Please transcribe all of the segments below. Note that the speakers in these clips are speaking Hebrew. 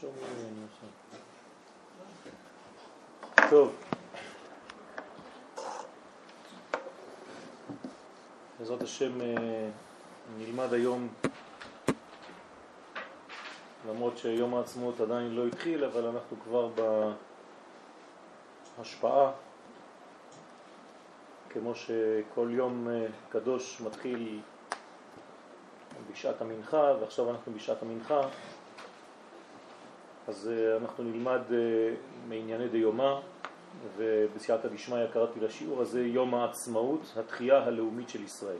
שומעים טוב. בעזרת השם אה, נלמד היום, למרות שיום העצמאות עדיין לא התחיל, אבל אנחנו כבר בהשפעה, כמו שכל יום אה, קדוש מתחיל בשעת המנחה, ועכשיו אנחנו בשעת המנחה, אז אה, אנחנו נלמד מענייני דיומא, ובסייעתא דשמיא קראתי לשיעור הזה יום העצמאות, התחייה הלאומית של ישראל.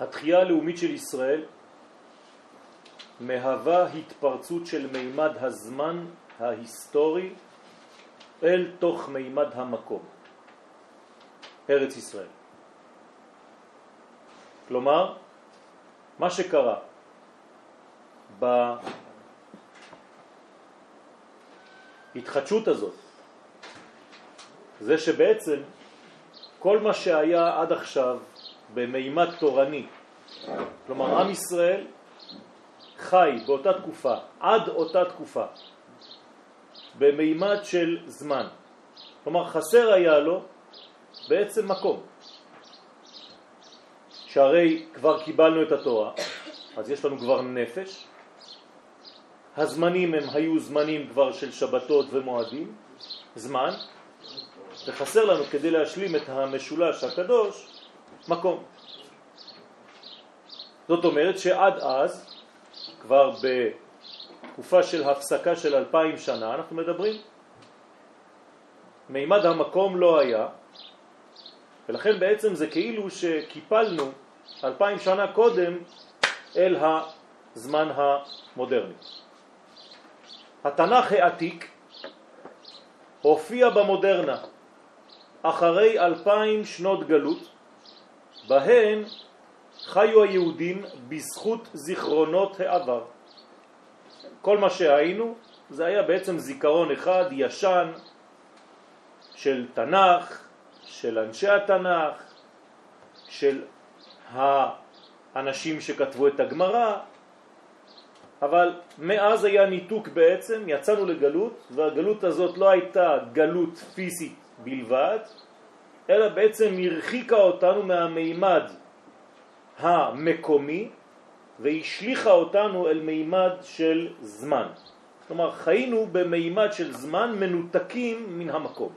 התחייה הלאומית של ישראל מהווה התפרצות של מימד הזמן ההיסטורי אל תוך מימד המקום, ארץ ישראל. כלומר, מה שקרה ההתחדשות הזאת, זה שבעצם כל מה שהיה עד עכשיו במימד תורני, כלומר עם ישראל חי באותה תקופה, עד אותה תקופה, במימד של זמן. כלומר חסר היה לו בעצם מקום. שהרי כבר קיבלנו את התורה, אז יש לנו כבר נפש, הזמנים הם היו זמנים כבר של שבתות ומועדים, זמן, וחסר לנו כדי להשלים את המשולש הקדוש, מקום. זאת אומרת שעד אז, כבר בתקופה של הפסקה של אלפיים שנה, אנחנו מדברים, מימד המקום לא היה, ולכן בעצם זה כאילו שקיפלנו אלפיים שנה קודם אל הזמן המודרני. התנ"ך העתיק הופיע במודרנה אחרי אלפיים שנות גלות, בהן חיו היהודים בזכות זיכרונות העבר. כל מה שהיינו זה היה בעצם זיכרון אחד ישן של תנ"ך, של אנשי התנ"ך, של האנשים שכתבו את הגמרא, אבל מאז היה ניתוק בעצם, יצאנו לגלות, והגלות הזאת לא הייתה גלות פיזית בלבד, אלא בעצם הרחיקה אותנו מהמימד המקומי והשליחה אותנו אל מימד של זמן. כלומר, חיינו במימד של זמן מנותקים מן המקום.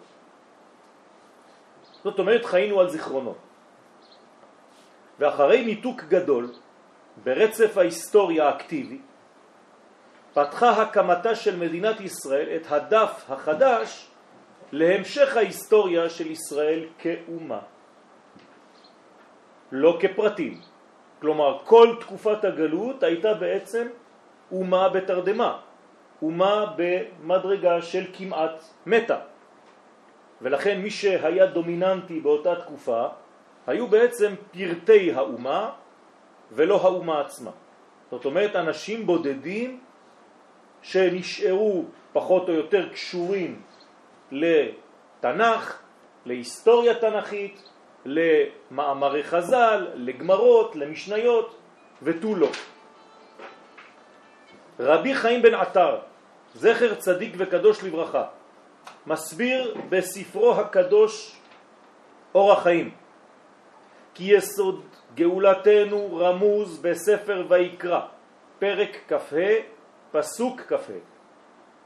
זאת אומרת, חיינו על זיכרונות. ואחרי ניתוק גדול, ברצף ההיסטוריה האקטיבי, פתחה הקמתה של מדינת ישראל את הדף החדש להמשך ההיסטוריה של ישראל כאומה, לא כפרטים. כלומר, כל תקופת הגלות הייתה בעצם אומה בתרדמה, אומה במדרגה של כמעט מתה. ולכן מי שהיה דומיננטי באותה תקופה היו בעצם פרטי האומה ולא האומה עצמה. זאת אומרת, אנשים בודדים שנשארו פחות או יותר קשורים לתנ"ך, להיסטוריה תנכית, למאמרי חז"ל, לגמרות, למשניות ותו לא. רבי חיים בן עטר, זכר צדיק וקדוש לברכה, מסביר בספרו הקדוש אור החיים כי יסוד גאולתנו רמוז בספר ויקרא, פרק כ"ה, פסוק כ"ה.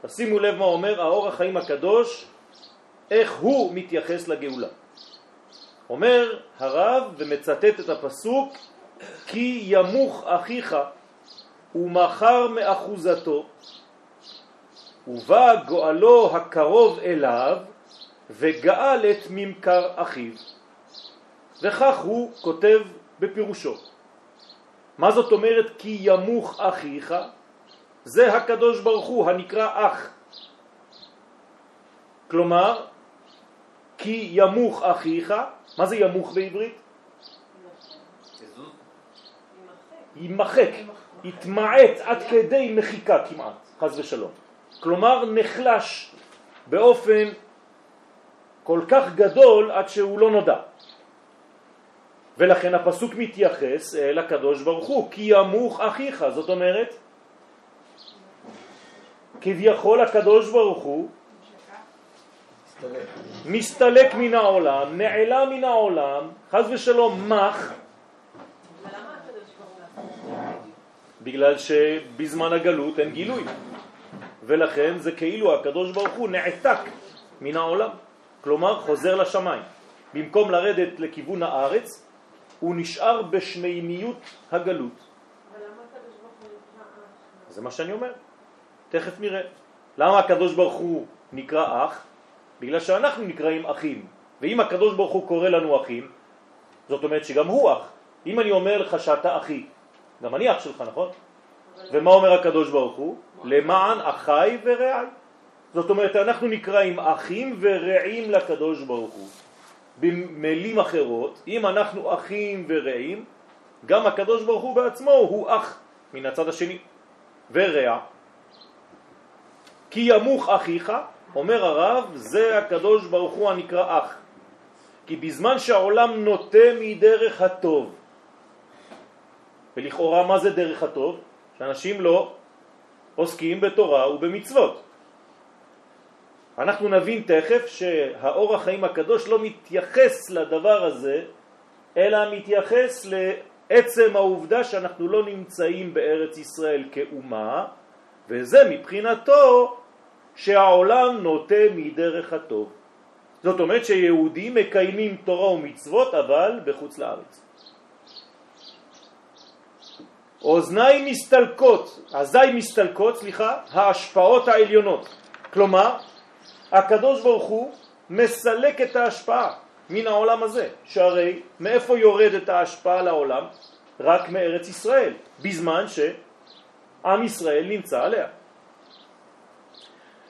תשימו לב מה אומר האור החיים הקדוש, איך הוא מתייחס לגאולה. אומר הרב ומצטט את הפסוק כי ימוך אחיך ומחר מאחוזתו ובא גואלו הקרוב אליו וגאל את ממכר אחיו וכך הוא כותב בפירושו מה זאת אומרת כי ימוך אחיך? זה הקדוש ברוך הוא הנקרא אח כלומר כי ימוך אחיך מה זה ימוך בעברית? יימחק, יתמעט עד כדי מחיקה כמעט, חז ושלום. כלומר נחלש באופן כל כך גדול עד שהוא לא נודע. ולכן הפסוק מתייחס אל הקדוש ברוך הוא, כי ימוך אחיך, זאת אומרת, כביכול הקדוש ברוך הוא מסתלק מן העולם, נעלם מן העולם, חז ושלום מח, בגלל שבזמן הגלות אין גילוי, ולכן זה כאילו הקדוש ברוך הוא נעתק מן העולם, כלומר חוזר לשמיים. במקום לרדת לכיוון הארץ, הוא נשאר בשמימיות הגלות. זה מה שאני אומר, תכף נראה. למה הקדוש ברוך הוא נקרא אח? בגלל שאנחנו נקראים אחים, ואם הקדוש ברוך הוא קורא לנו אחים, זאת אומרת שגם הוא אח. אם אני אומר לך שאתה אחי, גם אני אח שלך, נכון? ומה אומר הקדוש ברוך הוא? למען אחי ורעי. זאת אומרת, אנחנו נקראים אחים ורעים לקדוש ברוך הוא. במילים אחרות, אם אנחנו אחים ורעים, גם הקדוש ברוך הוא בעצמו הוא אח מן הצד השני, ורע. כי ימוך אחיך, אומר הרב, זה הקדוש ברוך הוא הנקרא אח. כי בזמן שהעולם נוטה מדרך הטוב, ולכאורה מה זה דרך הטוב? שאנשים לא עוסקים בתורה ובמצוות. אנחנו נבין תכף שהאור החיים הקדוש לא מתייחס לדבר הזה, אלא מתייחס לעצם העובדה שאנחנו לא נמצאים בארץ ישראל כאומה, וזה מבחינתו שהעולם נוטה מדרך הטוב. זאת אומרת שיהודים מקיימים תורה ומצוות אבל בחוץ לארץ. אוזניים מסתלקות, אזי מסתלקות, סליחה, ההשפעות העליונות. כלומר, הקדוש ברוך הוא מסלק את ההשפעה מן העולם הזה, שהרי מאיפה יורדת ההשפעה לעולם? רק מארץ ישראל, בזמן שעם ישראל נמצא עליה.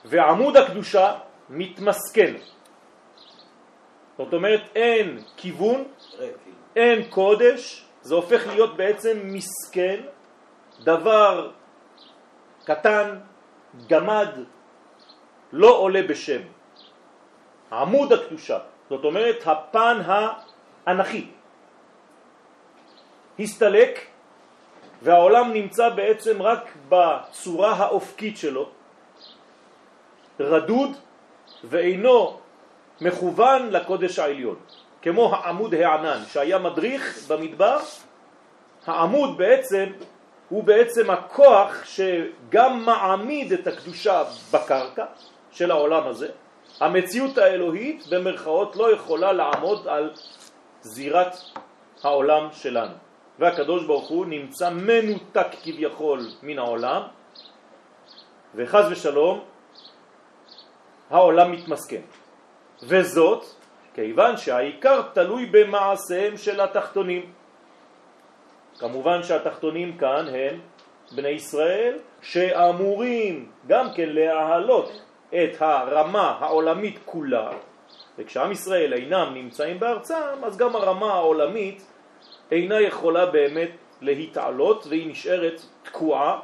ועמוד הקדושה מתמסכן. זאת אומרת אין כיוון, אין קודש, זה הופך להיות בעצם מסכן, דבר קטן, גמד, לא עולה בשם. עמוד הקדושה, זאת אומרת הפן האנכי, הסתלק והעולם נמצא בעצם רק בצורה האופקית שלו, רדוד ואינו מכוון לקודש העליון. כמו העמוד הענן שהיה מדריך במדבר, העמוד בעצם הוא בעצם הכוח שגם מעמיד את הקדושה בקרקע של העולם הזה. המציאות האלוהית במרכאות לא יכולה לעמוד על זירת העולם שלנו. והקדוש ברוך הוא נמצא מנותק כביכול מן העולם, וחז ושלום העולם מתמסכן. וזאת כיוון שהעיקר תלוי במעשיהם של התחתונים. כמובן שהתחתונים כאן הם בני ישראל שאמורים גם כן להעלות את הרמה העולמית כולה, וכשעם ישראל אינם נמצאים בארצם, אז גם הרמה העולמית אינה יכולה באמת להתעלות והיא נשארת תקועה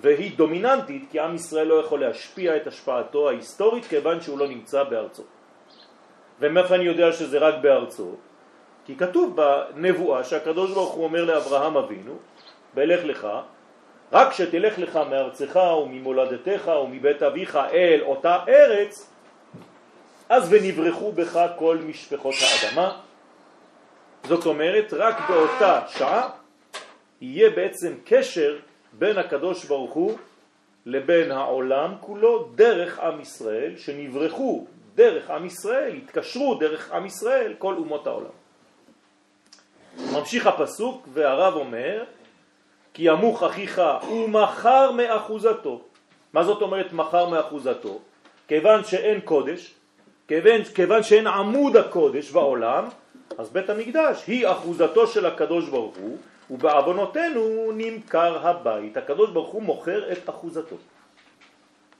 והיא דומיננטית כי עם ישראל לא יכול להשפיע את השפעתו ההיסטורית כיוון שהוא לא נמצא בארצו. ומאיפה אני יודע שזה רק בארצו? כי כתוב בנבואה שהקדוש ברוך הוא אומר לאברהם אבינו, בלך לך, רק שתלך לך מארצך וממולדתך ומבית אביך אל אותה ארץ, אז ונברחו בך כל משפחות האדמה. זאת אומרת, רק באותה שעה יהיה בעצם קשר בין הקדוש ברוך הוא לבין העולם כולו דרך עם ישראל שנברחו דרך עם ישראל, התקשרו דרך עם ישראל כל אומות העולם. ממשיך הפסוק והרב אומר כי ימוך אחיך ומחר מאחוזתו. מה זאת אומרת מחר מאחוזתו? כיוון שאין קודש, כיוון, כיוון שאין עמוד הקודש בעולם, אז בית המקדש היא אחוזתו של הקדוש ברוך הוא, ובעוונותינו נמכר הבית. הקדוש ברוך הוא מוכר את אחוזתו.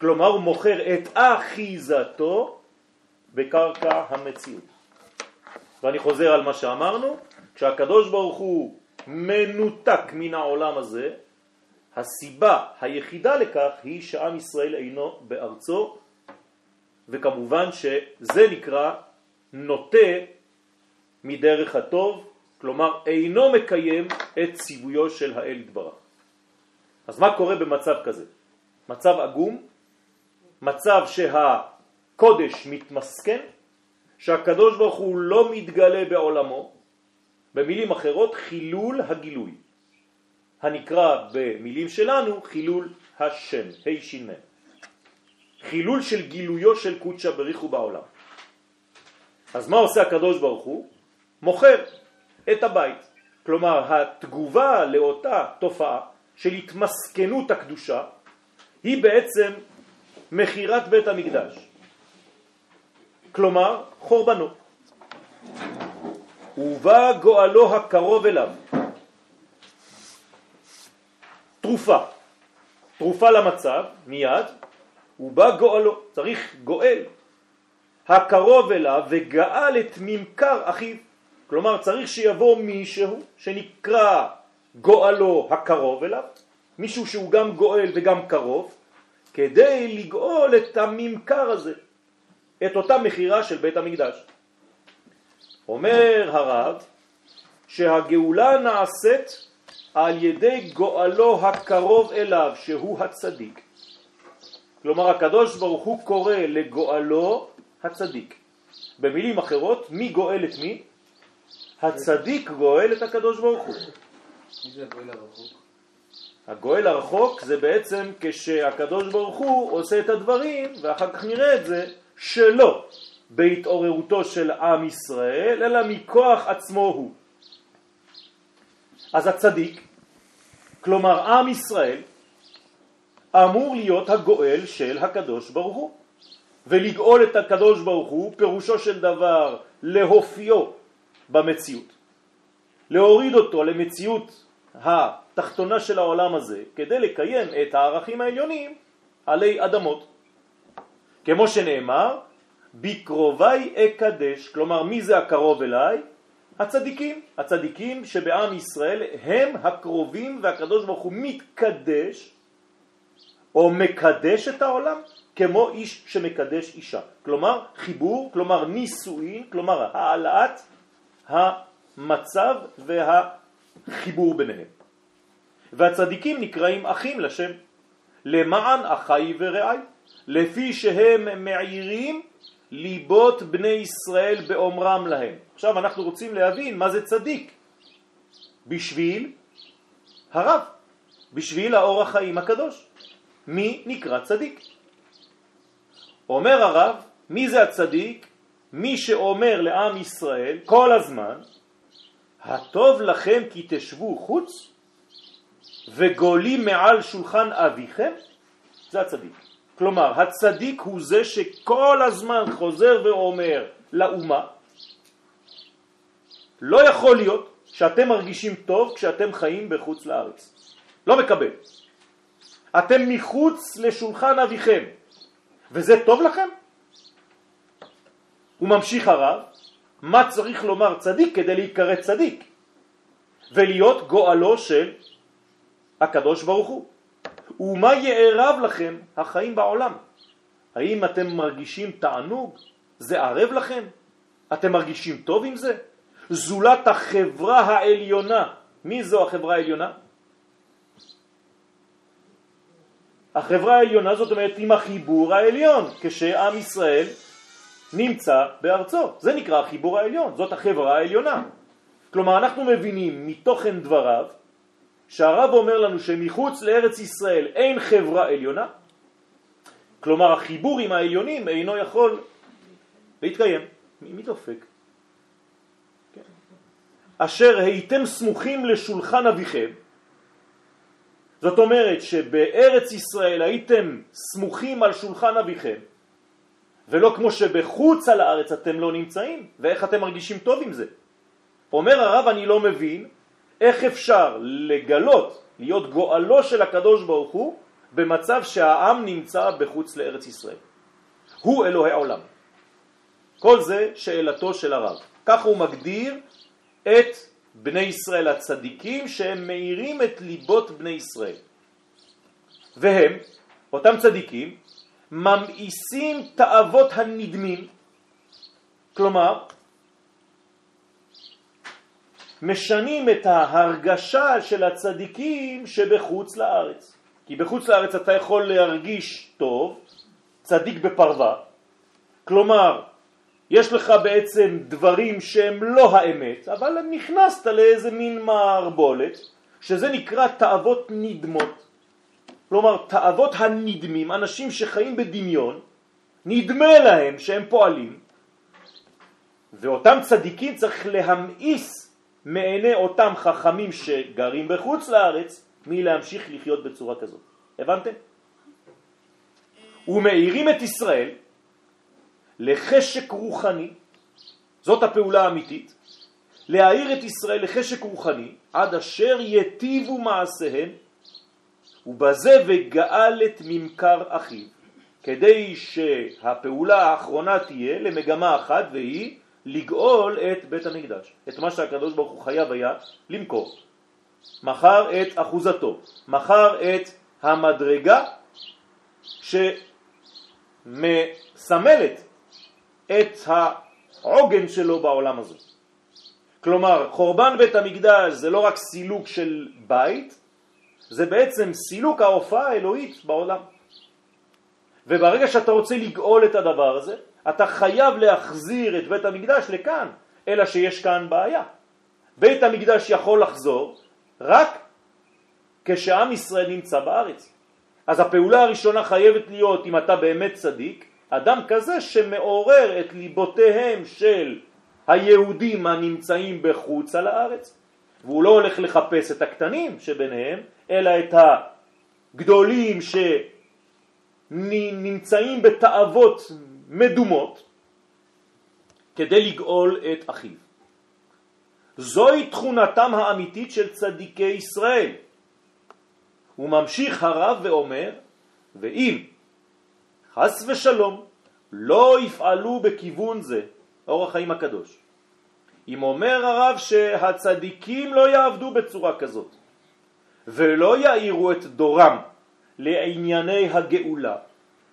כלומר הוא מוכר את אחיזתו בקרקע המציאות. ואני חוזר על מה שאמרנו, כשהקדוש ברוך הוא מנותק מן העולם הזה, הסיבה היחידה לכך היא שעם ישראל אינו בארצו, וכמובן שזה נקרא נוטה מדרך הטוב כלומר אינו מקיים את ציוויו של האל יתברך. אז מה קורה במצב כזה? מצב עגום, מצב שהקודש מתמסכן, שהקדוש ברוך הוא לא מתגלה בעולמו, במילים אחרות חילול הגילוי, הנקרא במילים שלנו חילול השם, ה' ש"מ. חילול של גילויו של קודשא בריחו בעולם. אז מה עושה הקדוש ברוך הוא? מוכר את הבית. כלומר, התגובה לאותה תופעה של התמסכנות הקדושה היא בעצם מחירת בית המקדש. כלומר, חורבנו. ובא גואלו הקרוב אליו. תרופה. תרופה למצב, מיד, ובא גואלו, צריך גואל, הקרוב אליו וגאל את ממכר אחיו. כלומר צריך שיבוא מישהו שנקרא גואלו הקרוב אליו, מישהו שהוא גם גואל וגם קרוב, כדי לגאול את הממכר הזה, את אותה מחירה של בית המקדש. אומר הרב שהגאולה נעשית על ידי גואלו הקרוב אליו, שהוא הצדיק. כלומר הקדוש ברוך הוא קורא לגואלו הצדיק. במילים אחרות, מי גואל את מי? הצדיק גואל את הקדוש ברוך הוא. מי זה הגואל הרחוק? הגואל הרחוק זה בעצם כשהקדוש ברוך הוא עושה את הדברים, ואחר כך נראה את זה, שלא בהתעוררותו של עם ישראל, אלא מכוח עצמו הוא. אז הצדיק, כלומר עם ישראל, אמור להיות הגואל של הקדוש ברוך הוא. ולגאול את הקדוש ברוך הוא פירושו של דבר להופיו במציאות. להוריד אותו למציאות התחתונה של העולם הזה כדי לקיים את הערכים העליונים עלי אדמות. כמו שנאמר, בקרובי אקדש, כלומר מי זה הקרוב אליי? הצדיקים. הצדיקים שבעם ישראל הם הקרובים והקדוש ברוך הוא מתקדש או מקדש את העולם כמו איש שמקדש אישה. כלומר חיבור, כלומר נישואין, כלומר העלאת המצב והחיבור ביניהם. והצדיקים נקראים אחים לשם, למען אחי ורעי, לפי שהם מעירים ליבות בני ישראל באומרם להם. עכשיו אנחנו רוצים להבין מה זה צדיק. בשביל הרב, בשביל האור החיים הקדוש. מי נקרא צדיק? אומר הרב, מי זה הצדיק? מי שאומר לעם ישראל כל הזמן, הטוב לכם כי תשבו חוץ וגולים מעל שולחן אביכם, זה הצדיק. כלומר, הצדיק הוא זה שכל הזמן חוזר ואומר לאומה, לא יכול להיות שאתם מרגישים טוב כשאתם חיים בחוץ לארץ. לא מקבל. אתם מחוץ לשולחן אביכם. וזה טוב לכם? הוא ממשיך הרב, מה צריך לומר צדיק כדי להיקרא צדיק ולהיות גואלו של הקדוש ברוך הוא. ומה יערב לכם החיים בעולם? האם אתם מרגישים תענוג? זה ערב לכם? אתם מרגישים טוב עם זה? זולת החברה העליונה. מי זו החברה העליונה? החברה העליונה זאת אומרת עם החיבור העליון, כשעם ישראל נמצא בארצו. זה נקרא החיבור העליון, זאת החברה העליונה. כלומר אנחנו מבינים מתוכן דבריו שהרב אומר לנו שמחוץ לארץ ישראל אין חברה עליונה, כלומר החיבור עם העליונים אינו יכול להתקיים. מי, מי דופק? כן. אשר הייתם סמוכים לשולחן אביכם זאת אומרת שבארץ ישראל הייתם סמוכים על שולחן אביכם, ולא כמו שבחוץ על הארץ אתם לא נמצאים, ואיך אתם מרגישים טוב עם זה. אומר הרב, אני לא מבין איך אפשר לגלות, להיות גואלו של הקדוש ברוך הוא, במצב שהעם נמצא בחוץ לארץ ישראל. הוא אלוהי העולם. כל זה שאלתו של הרב. כך הוא מגדיר את בני ישראל הצדיקים שהם מאירים את ליבות בני ישראל. והם, אותם צדיקים, ממאיסים תאוות הנדמים, כלומר, משנים את ההרגשה של הצדיקים שבחוץ לארץ. כי בחוץ לארץ אתה יכול להרגיש טוב, צדיק בפרווה, כלומר, יש לך בעצם דברים שהם לא האמת, אבל נכנסת לאיזה מין מערבולת, שזה נקרא תאוות נדמות. כלומר, תאוות הנדמים, אנשים שחיים בדמיון, נדמה להם שהם פועלים, ואותם צדיקים צריך להמאיס מעיני אותם חכמים שגרים בחוץ לארץ מלהמשיך לחיות בצורה כזאת. הבנתם? ומאירים את ישראל לחשק רוחני, זאת הפעולה האמיתית, להאיר את ישראל לחשק רוחני עד אשר יטיבו מעשיהם ובזה וגאל את ממכר אחיו, כדי שהפעולה האחרונה תהיה למגמה אחת והיא לגאול את בית המקדש, את מה שהקדוש ברוך הוא חייב היה למכור. מחר את אחוזתו, מחר את המדרגה שמסמלת את העוגן שלו בעולם הזה. כלומר, חורבן בית המקדש זה לא רק סילוק של בית, זה בעצם סילוק ההופעה האלוהית בעולם. וברגע שאתה רוצה לגאול את הדבר הזה, אתה חייב להחזיר את בית המקדש לכאן, אלא שיש כאן בעיה. בית המקדש יכול לחזור רק כשעם ישראל נמצא בארץ. אז הפעולה הראשונה חייבת להיות, אם אתה באמת צדיק, אדם כזה שמעורר את ליבותיהם של היהודים הנמצאים בחוץ על הארץ. והוא לא הולך לחפש את הקטנים שביניהם, אלא את הגדולים שנמצאים בתאוות מדומות כדי לגאול את אחיו. זוהי תכונתם האמיתית של צדיקי ישראל. הוא ממשיך הרב ואומר, ואם חס ושלום לא יפעלו בכיוון זה, אור החיים הקדוש. אם אומר הרב שהצדיקים לא יעבדו בצורה כזאת ולא יאירו את דורם לענייני הגאולה,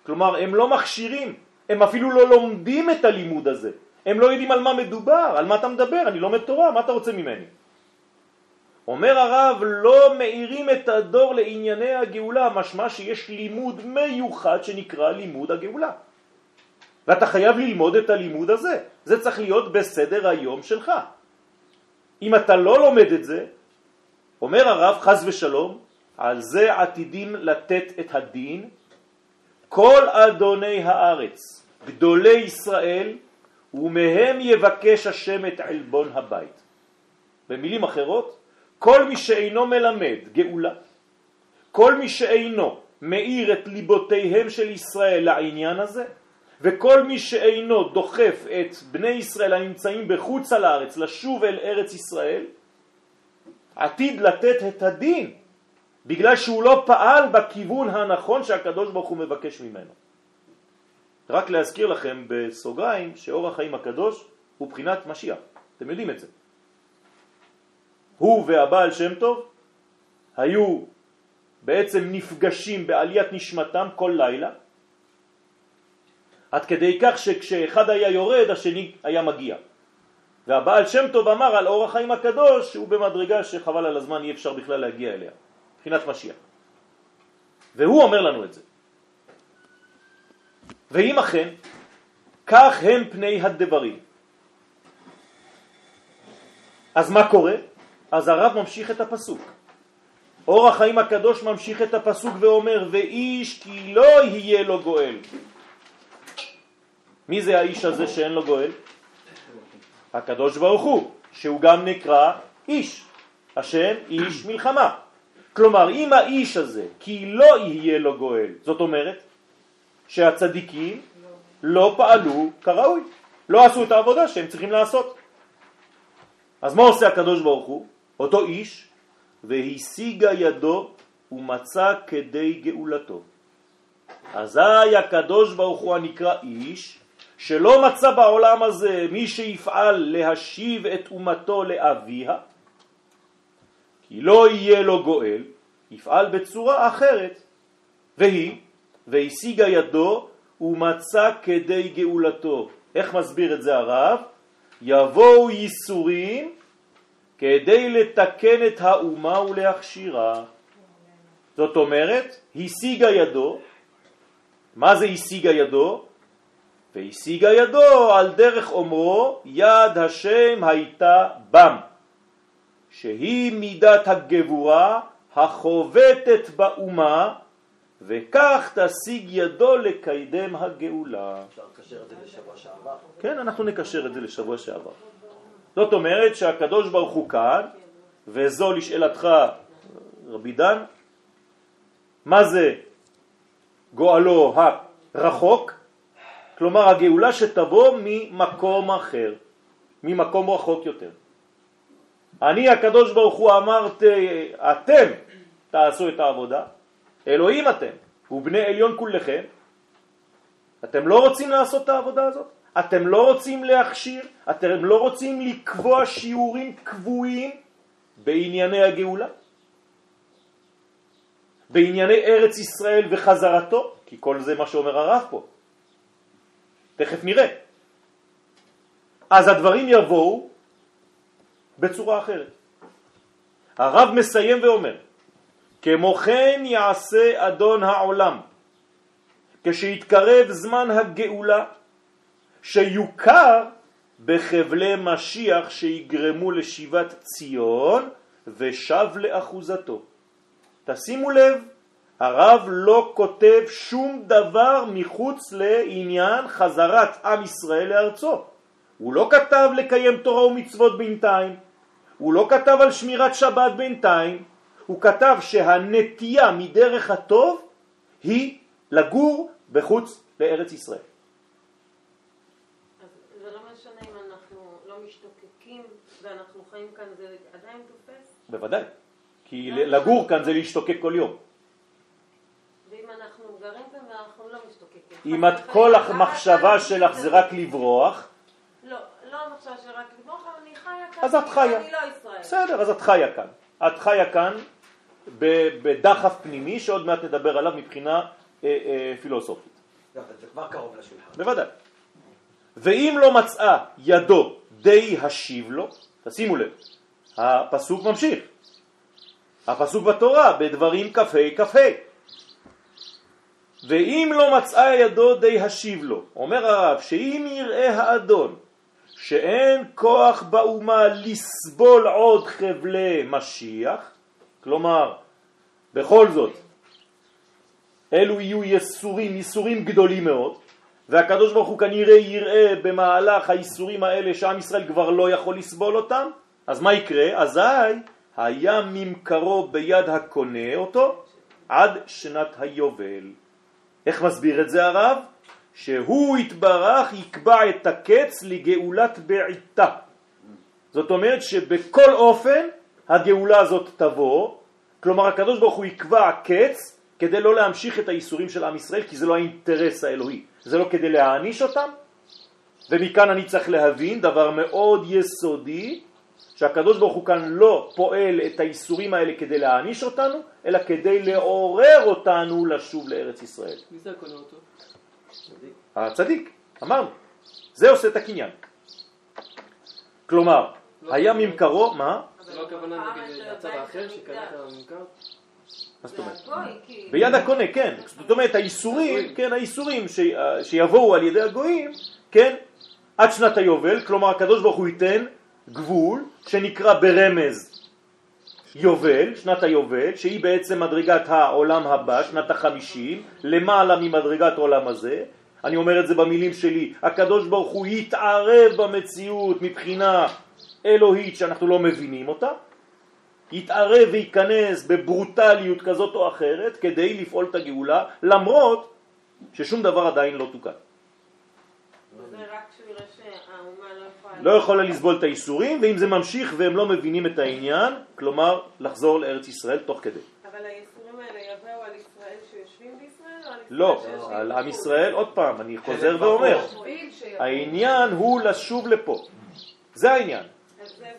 כלומר הם לא מכשירים הם אפילו לא לומדים את הלימוד הזה. הם לא יודעים על מה מדובר, על מה אתה מדבר, אני לומד תורה, מה אתה רוצה ממני? אומר הרב, לא מאירים את הדור לענייני הגאולה, משמע שיש לימוד מיוחד שנקרא לימוד הגאולה. ואתה חייב ללמוד את הלימוד הזה. זה צריך להיות בסדר היום שלך. אם אתה לא לומד את זה, אומר הרב חז ושלום, על זה עתידים לתת את הדין כל אדוני הארץ, גדולי ישראל, ומהם יבקש השם את עלבון הבית. במילים אחרות, כל מי שאינו מלמד גאולה, כל מי שאינו מאיר את ליבותיהם של ישראל לעניין הזה, וכל מי שאינו דוחף את בני ישראל הנמצאים בחוץ על הארץ לשוב אל ארץ ישראל, עתיד לתת את הדין בגלל שהוא לא פעל בכיוון הנכון שהקדוש ברוך הוא מבקש ממנו. רק להזכיר לכם בסוגריים שאור החיים הקדוש הוא בחינת משיח, אתם יודעים את זה. הוא והבעל שם טוב היו בעצם נפגשים בעליית נשמתם כל לילה, עד כדי כך שכשאחד היה יורד השני היה מגיע. והבעל שם טוב אמר על אור החיים הקדוש שהוא במדרגה שחבל על הזמן אי אפשר בכלל להגיע אליה. מבחינת משיח. והוא אומר לנו את זה. ואם אכן, כך הם פני הדברים. אז מה קורה? אז הרב ממשיך את הפסוק. אור החיים הקדוש ממשיך את הפסוק ואומר, ואיש כי לא יהיה לו גואל. מי זה האיש הזה שאין לו גואל? הקדוש ברוך הוא, שהוא גם נקרא איש, השם איש מלחמה. כלומר, אם האיש הזה, כי לא יהיה לו גואל, זאת אומרת שהצדיקים לא פעלו כראוי, לא עשו את העבודה שהם צריכים לעשות. אז מה עושה הקדוש ברוך הוא? אותו איש, והשיגה ידו ומצא כדי גאולתו. אזי הקדוש ברוך הוא הנקרא איש, שלא מצא בעולם הזה מי שיפעל להשיב את אומתו לאביה, כי לא יהיה לו גואל, יפעל בצורה אחרת, והיא, והשיגה ידו ומצא כדי גאולתו. איך מסביר את זה הרב? יבואו ייסורים כדי לתקן את האומה ולהכשירה. זאת אומרת, השיגה ידו, מה זה השיגה ידו? והשיגה ידו על דרך אומרו, יד השם הייתה בם, שהיא מידת הגבורה החובטת באומה, וכך תשיג ידו לקדם הגאולה. אפשר לקשר את זה לשבוע שעבר. כן, אנחנו נקשר את זה לשבוע שעבר. זאת אומרת שהקדוש ברוך הוא כאן, וזו לשאלתך, רבי דן, מה זה גואלו הרחוק? כלומר הגאולה שתבוא ממקום אחר, ממקום רחוק יותר. אני הקדוש ברוך הוא אמרתי, אתם תעשו את העבודה, אלוהים אתם, ובני עליון כולכם, אתם לא רוצים לעשות את העבודה הזאת? אתם לא רוצים להכשיר? אתם לא רוצים לקבוע שיעורים קבועים בענייני הגאולה? בענייני ארץ ישראל וחזרתו? כי כל זה מה שאומר הרב פה. תכף נראה. אז הדברים יבואו בצורה אחרת. הרב מסיים ואומר, כמו כן יעשה אדון העולם, כשיתקרב זמן הגאולה, שיוכר בחבלי משיח שיגרמו לשיבת ציון ושב לאחוזתו. תשימו לב, הרב לא כותב שום דבר מחוץ לעניין חזרת עם ישראל לארצו. הוא לא כתב לקיים תורה ומצוות בינתיים, הוא לא כתב על שמירת שבת בינתיים, הוא כתב שהנטייה מדרך הטוב היא לגור בחוץ לארץ ישראל. אז זה לא משנה אם אנחנו לא משתוקקים ואנחנו חיים כאן, זה עדיין תופס? בוודאי, כי לגור כאן זה להשתוקק כל יום. ואם אנחנו גרים כאן ואנחנו לא משתוקקים? אם את כל המחשבה שלך זה רק לברוח, לא, לא המחשבה של רק לברוח, אבל אני חיה כאן. אז את חיה. אני לא ישראל. בסדר, אז את חיה כאן. את חיה כאן ב- בדחף פנימי שעוד מעט נדבר עליו מבחינה אה, אה, פילוסופית. לא, זה כבר קרוב לשולחן. בוודאי. ואם לא מצאה ידו די השיב לו, תשימו לב, הפסוק ממשיך. הפסוק בתורה, בדברים כ"ה כ"ה. ואם לא מצאה ידו די השיב לו, אומר הרב, שאם יראה האדון שאין כוח באומה לסבול עוד חבלי משיח, כלומר, בכל זאת, אלו יהיו יסורים, יסורים גדולים מאוד, והקדוש ברוך הוא כנראה יראה במהלך היסורים האלה שעם ישראל כבר לא יכול לסבול אותם, אז מה יקרה? אזי היה ממכרו ביד הקונה אותו עד שנת היובל. איך מסביר את זה הרב? שהוא יתברך יקבע את הקץ לגאולת בעיתה. זאת אומרת שבכל אופן הגאולה הזאת תבוא, כלומר הקדוש ברוך הוא יקבע קץ כדי לא להמשיך את האיסורים של עם ישראל, כי זה לא האינטרס האלוהי, זה לא כדי להעניש אותם, ומכאן אני צריך להבין דבר מאוד יסודי, שהקדוש ברוך הוא כאן לא פועל את האיסורים האלה כדי להעניש אותנו, אלא כדי לעורר אותנו לשוב לארץ ישראל. מי זה הקונה אותו? הצדיק, אמרנו, זה עושה את הקניין. כלומר, לא היה ממכרו, מה? זה לא הכוונה נגד הצד האחר שקנה את הממכר? מה זאת אומרת? ביד הקונה, כן. זאת אומרת, האיסורים, כן, האיסורים ש- שיבואו על ידי הגויים, כן, עד שנת היובל, כלומר הקדוש ברוך הוא ייתן גבול שנקרא ברמז יובל, שנת היובל, שהיא בעצם מדרגת העולם הבא, שנת החמישים, למעלה ממדרגת העולם הזה. אני אומר את זה במילים שלי, הקדוש ברוך הוא יתערב במציאות מבחינה אלוהית שאנחנו לא מבינים אותה, יתערב וייכנס בברוטליות כזאת או אחרת כדי לפעול את הגאולה, למרות ששום דבר עדיין לא תוקן. זה רק לא יכולה... לסבול את האיסורים, ואם זה ממשיך והם לא מבינים את העניין, כלומר לחזור לארץ ישראל תוך כדי. אבל הייסורים האלה יבואו על ישראל שיושבים בישראל או על ישראל לא, על עם בחו"ל? ישראל, עוד פעם, אני חוזר ואומר, העניין הוא לשוב לפה. זה העניין.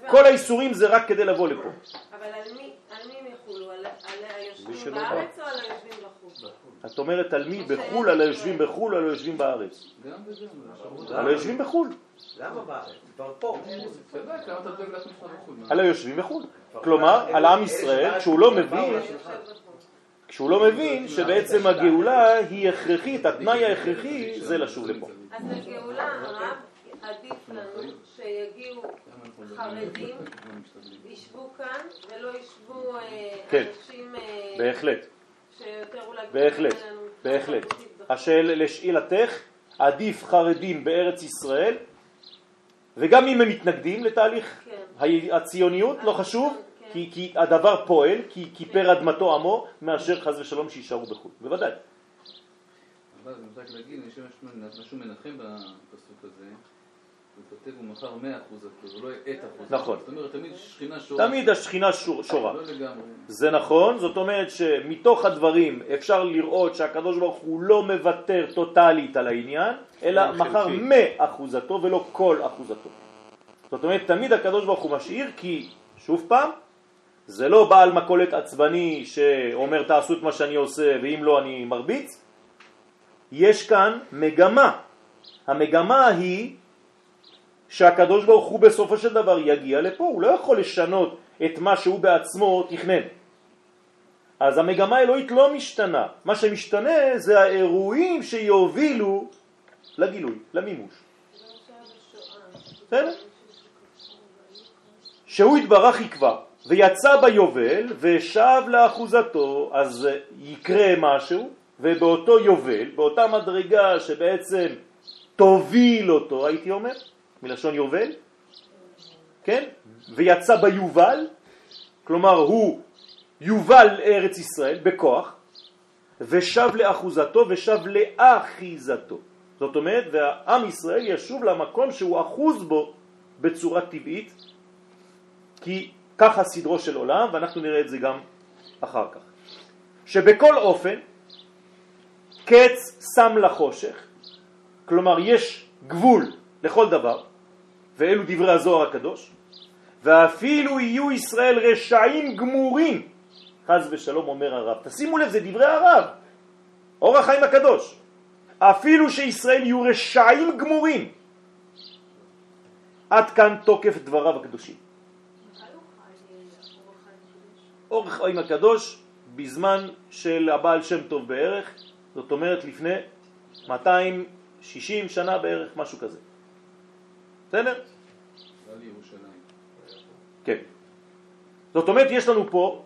כל האיסורים זה רק כדי לבוא לפה. אבל על מי, הם יחולו? על, על היושבים בארץ או על היושבים בחוץ? את אומרת על מי? בחו"ל, על היושבים בחו"ל, על היושבים בארץ. גם וגם. על היושבים בחו"ל. למה בארץ? כבר פה. צדק, למה אתה דואג לעצמך בחו"ל? מה? על היושבים בחו"ל. כלומר, על עם ישראל, כשהוא לא מבין. כשהוא לא מבין שבעצם הגאולה היא הכרחית, התנאי ההכרחי זה לשוב לפה. אז לגאולה הרב עדיף לנו שיגיעו חרדים, ישבו כאן ולא ישבו אה, כן. אנשים אה, בהחלט. בהחלט. בהחלט. תרבותית וכו'. השאל לשאלתך, עדיף חרדים בארץ ישראל, וגם אם הם מתנגדים לתהליך כן. הציוניות, לא חשוב, כן. כי, כי הדבר פועל, כי כיפר אדמתו עמו, מאשר חס ושלום שיישארו בחו"ל. בוודאי. אבל אני רוצה להגיד, יש משהו מנחם בפסוק הזה, הוא כותב, הוא מכר 100 אחוז עטו, הוא לא את אחוז. נכון. זאת אומרת, תמיד שכינה שורה. תמיד השכינה שור- שורה. לא לגמרי. זה נכון, זאת אומרת שמתוך הדברים אפשר לראות שהקדוש ברוך הוא לא מוותר טוטלית על העניין, אלא. מחר מאחוזתו ולא כל אחוזתו. זאת אומרת, תמיד הקדוש ברוך הוא משאיר כי, שוב פעם, זה לא בעל מכולת עצבני שאומר תעשו את מה שאני עושה ואם לא אני מרביץ. יש כאן מגמה. המגמה היא שהקדוש ברוך הוא בסופו של דבר יגיע לפה, הוא לא יכול לשנות את מה שהוא בעצמו תכנן. אז המגמה האלוהית לא משתנה, מה שמשתנה זה האירועים שיובילו לגילוי, למימוש. שהוא התברך יקבע ויצא ביובל ושב לאחוזתו, אז יקרה משהו, ובאותו יובל, באותה מדרגה שבעצם תוביל אותו, הייתי אומר, מלשון יובל, כן? ויצא ביובל, כלומר הוא יובל לארץ ישראל בכוח, ושב לאחוזתו ושב לאחיזתו. זאת אומרת, והעם ישראל ישוב למקום שהוא אחוז בו בצורה טבעית, כי ככה סדרו של עולם, ואנחנו נראה את זה גם אחר כך. שבכל אופן, קץ שם לחושך, כלומר יש גבול לכל דבר, ואלו דברי הזוהר הקדוש, ואפילו יהיו ישראל רשעים גמורים, חז ושלום אומר הרב. תשימו לב, זה דברי הרב, אור החיים הקדוש. אפילו שישראל יהיו רשעים גמורים. עד כאן תוקף דבריו הקדושים. אור החיים הקדוש בזמן של הבעל שם טוב בערך, זאת אומרת לפני 260 שנה בערך, משהו כזה. בסדר? ירושלים. כן. זאת אומרת, יש לנו פה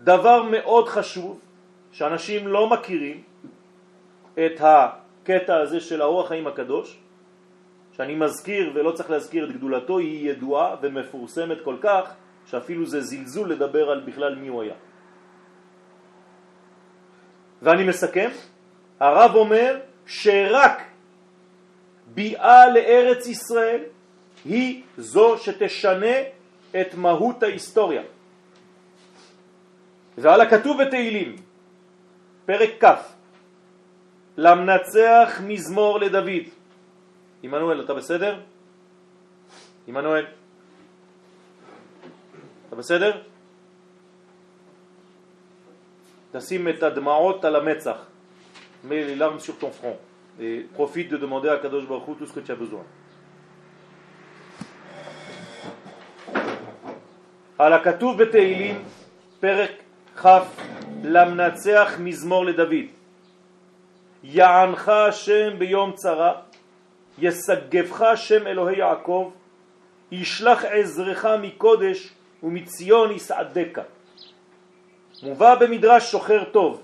דבר מאוד חשוב שאנשים לא מכירים את הקטע הזה של האור החיים הקדוש, שאני מזכיר ולא צריך להזכיר את גדולתו, היא ידועה ומפורסמת כל כך, שאפילו זה זלזול לדבר על בכלל מי הוא היה. ואני מסכם, הרב אומר שרק ביאה לארץ ישראל היא זו שתשנה את מהות ההיסטוריה. ועל הכתוב בתהילים, פרק כ', למנצח מזמור לדוד. עמנואל, אתה בסדר? עמנואל, אתה בסדר? תשים את הדמעות על המצח. mets les larmes et profite de demander à Kadosh Baruch tout ce que tu as besoin. על הכתוב בתהילים, פרק כ' למנצח מזמור לדוד. יענך השם ביום צרה, יסגבך השם אלוהי יעקב, ישלח עזרך מקודש ומציון יסעדך. מובא במדרש שוחר טוב.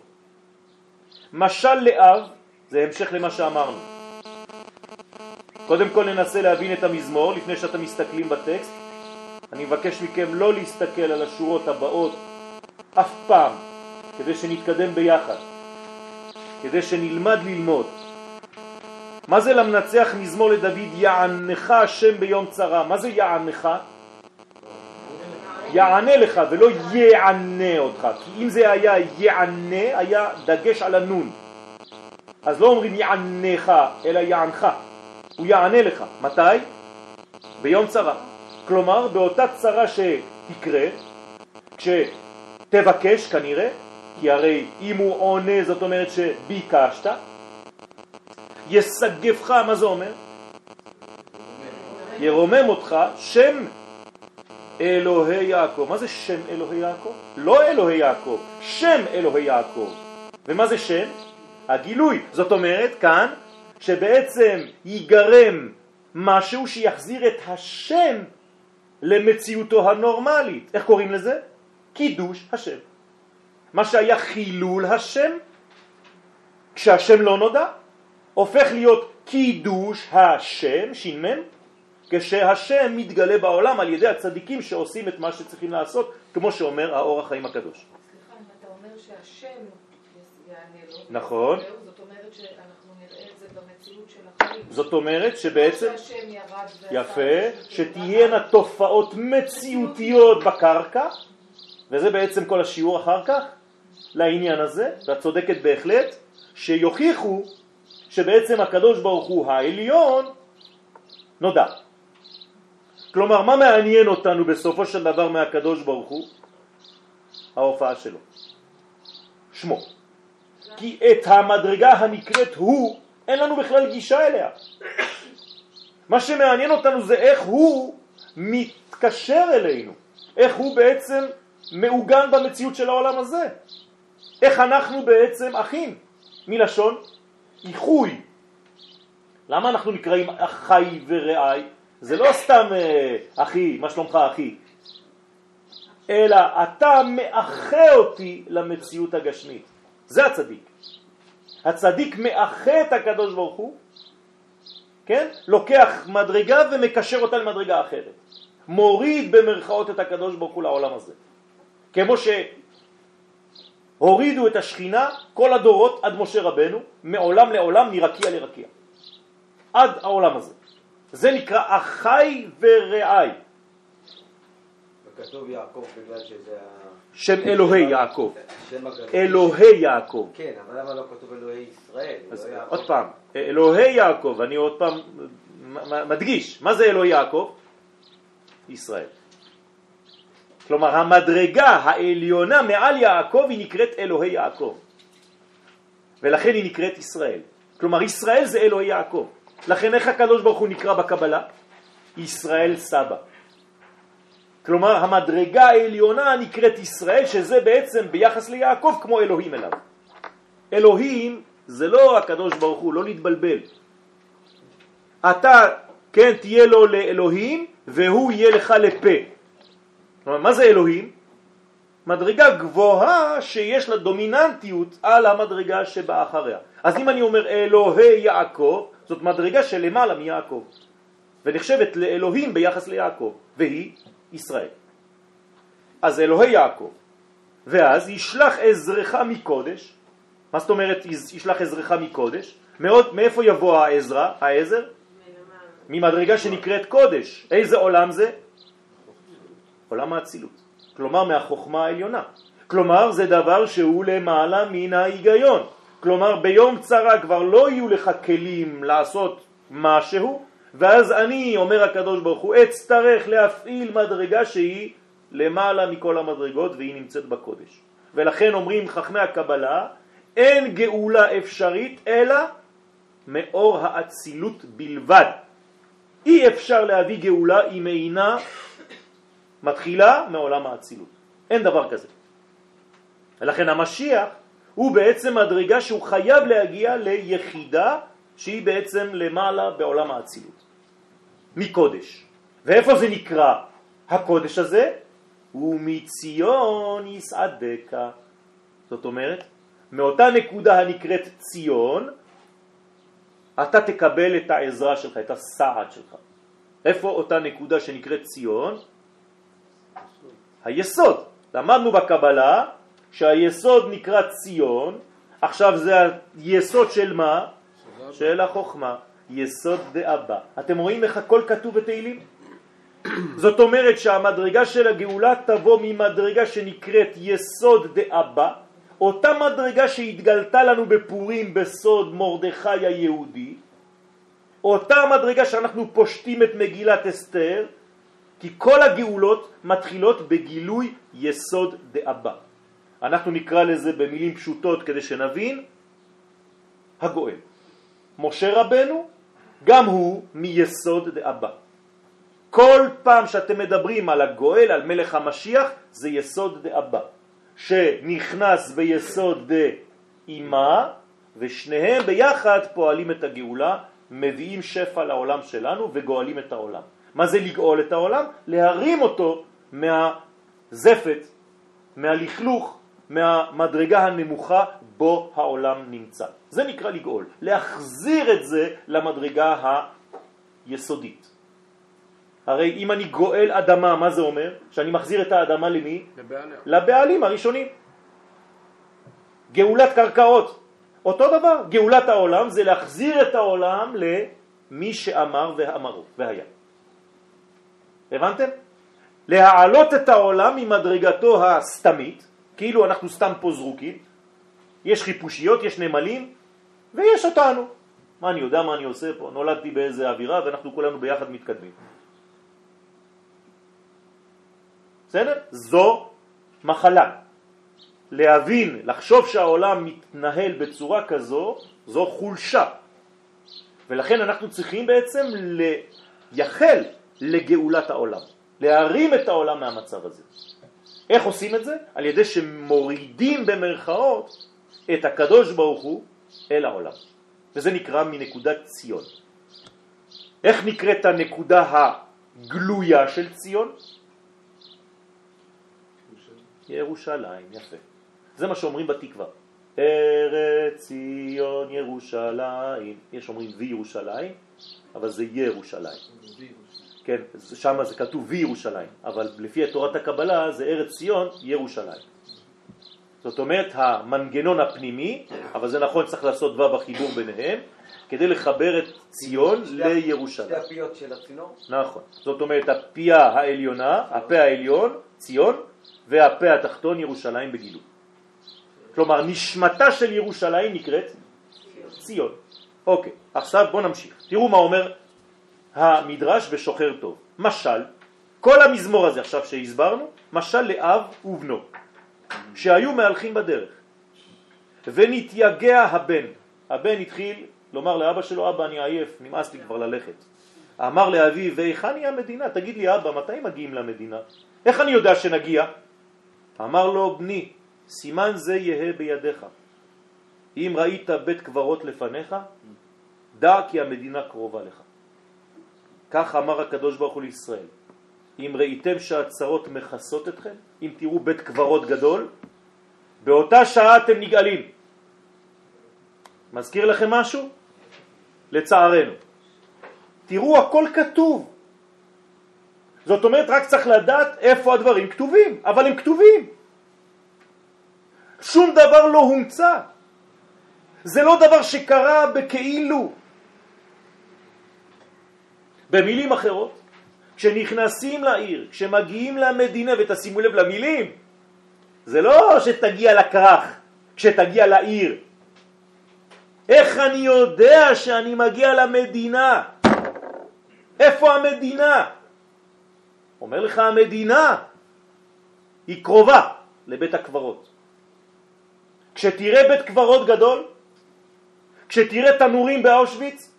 משל לאב, זה המשך למה שאמרנו. קודם כל ננסה להבין את המזמור לפני שאתם מסתכלים בטקסט. אני מבקש מכם לא להסתכל על השורות הבאות אף פעם, כדי שנתקדם ביחד, כדי שנלמד ללמוד. מה זה למנצח מזמור לדוד יענך השם ביום צרה? מה זה יענך? יענה לך ולא יענה אותך, כי אם זה היה יענה, היה דגש על הנון. אז לא אומרים יענך, אלא יענך. הוא יענה לך. מתי? ביום צרה. כלומר, באותה צרה שתקרה, תבקש כנראה, כי הרי אם הוא עונה זאת אומרת שביקשת, יסגבך, מה זה אומר? ירומם אותך שם אלוהי יעקב. מה זה שם אלוהי יעקב? לא אלוהי יעקב, שם אלוהי יעקב. ומה זה שם? הגילוי. זאת אומרת כאן שבעצם ייגרם משהו שיחזיר את השם למציאותו הנורמלית. איך קוראים לזה? קידוש השם. מה שהיה חילול השם, כשהשם לא נודע, הופך להיות קידוש השם, ש"מ, כשהשם מתגלה בעולם על ידי הצדיקים שעושים את מה שצריכים לעשות, כמו שאומר האור החיים הקדוש. סליחה, אם אתה אומר שהשם יענה לו, נכון. זאת אומרת שאנחנו נראה את זה במציאות של החיים. זאת אומרת שבעצם, יפה, שתהיינה תופעות מציאותיות בקרקע, וזה בעצם כל השיעור אחר כך, לעניין הזה, ואת צודקת בהחלט, שיוכיחו שבעצם הקדוש ברוך הוא העליון נודע. כלומר, מה מעניין אותנו בסופו של דבר מהקדוש ברוך הוא? ההופעה שלו, שמו. כי את המדרגה הנקראת הוא, אין לנו בכלל גישה אליה. מה שמעניין אותנו זה איך הוא מתקשר אלינו, איך הוא בעצם מעוגן במציאות של העולם הזה, איך אנחנו בעצם אחים, מלשון איחוי. למה אנחנו נקראים אחי ורעי? זה לא סתם אה, אחי, מה שלומך אחי? אלא אתה מאחה אותי למציאות הגשמית. זה הצדיק. הצדיק מאחה את הקדוש ברוך הוא, כן? לוקח מדרגה ומקשר אותה למדרגה אחרת. מוריד במרכאות את הקדוש ברוך הוא לעולם הזה. כמו שהורידו את השכינה כל הדורות עד משה רבנו, מעולם לעולם מרקיע לרקיע. עד העולם הזה. זה נקרא אחי ורעי. וכתוב יעקב בגלל שזה שם אלוהי יעקב. השם הגדול. אלוהי יעקב. כן, אבל למה לא כתוב אלוהי ישראל? אז יעקב? עוד פעם, אלוהי יעקב, אני עוד פעם מדגיש, מה זה אלוהי יעקב? ישראל. כלומר, המדרגה העליונה מעל יעקב היא נקראת אלוהי יעקב. ולכן היא נקראת ישראל. כלומר, ישראל זה אלוהי יעקב. לכן איך הקדוש ברוך הוא נקרא בקבלה? ישראל סבא. כלומר, המדרגה העליונה נקראת ישראל, שזה בעצם ביחס ליעקב כמו אלוהים אליו. אלוהים זה לא הקדוש ברוך הוא, לא להתבלבל. אתה, כן, תהיה לו לאלוהים והוא יהיה לך לפה. כלומר, מה זה אלוהים? מדרגה גבוהה שיש לה דומיננטיות על המדרגה שבאה אחריה. אז אם אני אומר אלוהי יעקב, זאת מדרגה שלמעלה מיעקב, ונחשבת לאלוהים ביחס ליעקב, והיא ישראל. אז אלוהי יעקב, ואז ישלח עזרך מקודש, מה זאת אומרת ישלח עזרך מקודש? מאוד, מאיפה יבוא העזרה, העזר? ממדרגה שנקראת קודש. איזה עולם זה? עולם האצילות. כלומר מהחוכמה העליונה. כלומר זה דבר שהוא למעלה מן ההיגיון. כלומר ביום צרה כבר לא יהיו לך כלים לעשות משהו, ואז אני, אומר הקדוש ברוך הוא, אצטרך להפעיל מדרגה שהיא למעלה מכל המדרגות והיא נמצאת בקודש. ולכן אומרים חכמי הקבלה, אין גאולה אפשרית אלא מאור האצילות בלבד. אי אפשר להביא גאולה אם אינה מתחילה מעולם האצילות. אין דבר כזה. ולכן המשיח הוא בעצם מדרגה שהוא חייב להגיע ליחידה שהיא בעצם למעלה בעולם האצילות. מקודש. ואיפה זה נקרא הקודש הזה? ומציון יסעדך. זאת אומרת, מאותה נקודה הנקראת ציון, אתה תקבל את העזרה שלך, את הסעד שלך. איפה אותה נקודה שנקראת ציון? היסוד. למדנו בקבלה שהיסוד נקרא ציון, עכשיו זה היסוד של מה? של החוכמה, יסוד דאבא. אתם רואים איך הכל כתוב בתהילים? זאת אומרת שהמדרגה של הגאולה תבוא ממדרגה שנקראת יסוד דאבא, אותה מדרגה שהתגלתה לנו בפורים בסוד מרדכי היהודי, אותה מדרגה שאנחנו פושטים את מגילת אסתר, כי כל הגאולות מתחילות בגילוי יסוד דאבא. אנחנו נקרא לזה במילים פשוטות כדי שנבין, הגואל. משה רבנו, גם הוא מיסוד דאבא. כל פעם שאתם מדברים על הגואל, על מלך המשיח, זה יסוד דאבא, שנכנס ביסוד דאימה, ושניהם ביחד פועלים את הגאולה, מביאים שפע לעולם שלנו וגואלים את העולם. מה זה לגאול את העולם? להרים אותו מהזפת, מהלכלוך, מהמדרגה הנמוכה בו העולם נמצא. זה נקרא לגאול, להחזיר את זה למדרגה היסודית. הרי אם אני גואל אדמה, מה זה אומר? שאני מחזיר את האדמה למי? לבעליה. לבעלים הראשונים. גאולת קרקעות, אותו דבר, גאולת העולם זה להחזיר את העולם למי שאמר ואמרו והיה. הבנתם? להעלות את העולם ממדרגתו הסתמית, כאילו אנחנו סתם פה זרוקים, יש חיפושיות, יש נמלים, ויש אותנו. מה אני יודע מה אני עושה פה? נולדתי באיזה אווירה ואנחנו כולנו ביחד מתקדמים. בסדר? זו מחלה. להבין, לחשוב שהעולם מתנהל בצורה כזו, זו חולשה. ולכן אנחנו צריכים בעצם לייחל לגאולת העולם, להרים את העולם מהמצב הזה. איך עושים את זה? על ידי שמורידים במרכאות את הקדוש ברוך הוא אל העולם. וזה נקרא מנקודת ציון. איך נקראת הנקודה הגלויה של ציון? ירושלים, יפה. זה מה שאומרים בתקווה. ארץ ציון ירושלים, יש אומרים וי ירושלים, אבל זה ירושלים. כן, שם זה כתוב וי ירושלים, אבל לפי תורת הקבלה זה ארץ ציון ירושלים. זאת אומרת המנגנון הפנימי, אבל זה נכון צריך לעשות ו' בחיבור ביניהם, כדי לחבר את ציון לירושלים. שתי הפיות של הצינור? נכון. זאת אומרת הפיה העליונה, הפה העליון, ציון, והפה התחתון ירושלים בגילוי. כלומר נשמתה של ירושלים נקראת ציון. אוקיי, עכשיו בואו נמשיך. תראו מה אומר המדרש בשוחר טוב. משל, כל המזמור הזה עכשיו שהסברנו, משל לאב ובנו, שהיו מהלכים בדרך, ונתייגע הבן. הבן התחיל לומר לאבא שלו, אבא אני עייף, נמאס לי כבר ללכת. אמר לאביו, והיכן היא המדינה? תגיד לי אבא, מתי מגיעים למדינה? איך אני יודע שנגיע? אמר לו, בני, סימן זה יהא בידיך. אם ראית בית קברות לפניך, דע כי המדינה קרובה לך. כך אמר הקדוש ברוך הוא לישראל. אם ראיתם שהצרות מכסות אתכם, אם תראו בית קברות גדול, באותה שעה אתם נגאלים. מזכיר לכם משהו? לצערנו. תראו, הכל כתוב. זאת אומרת, רק צריך לדעת איפה הדברים כתובים, אבל הם כתובים. שום דבר לא הומצא. זה לא דבר שקרה בכאילו. במילים אחרות, כשנכנסים לעיר, כשמגיעים למדינה, ותשימו לב למילים, זה לא שתגיע לכרך, כשתגיע לעיר. איך אני יודע שאני מגיע למדינה? איפה המדינה? אומר לך המדינה, היא קרובה לבית הקברות. כשתראה בית קברות גדול, כשתראה תנורים באושוויץ,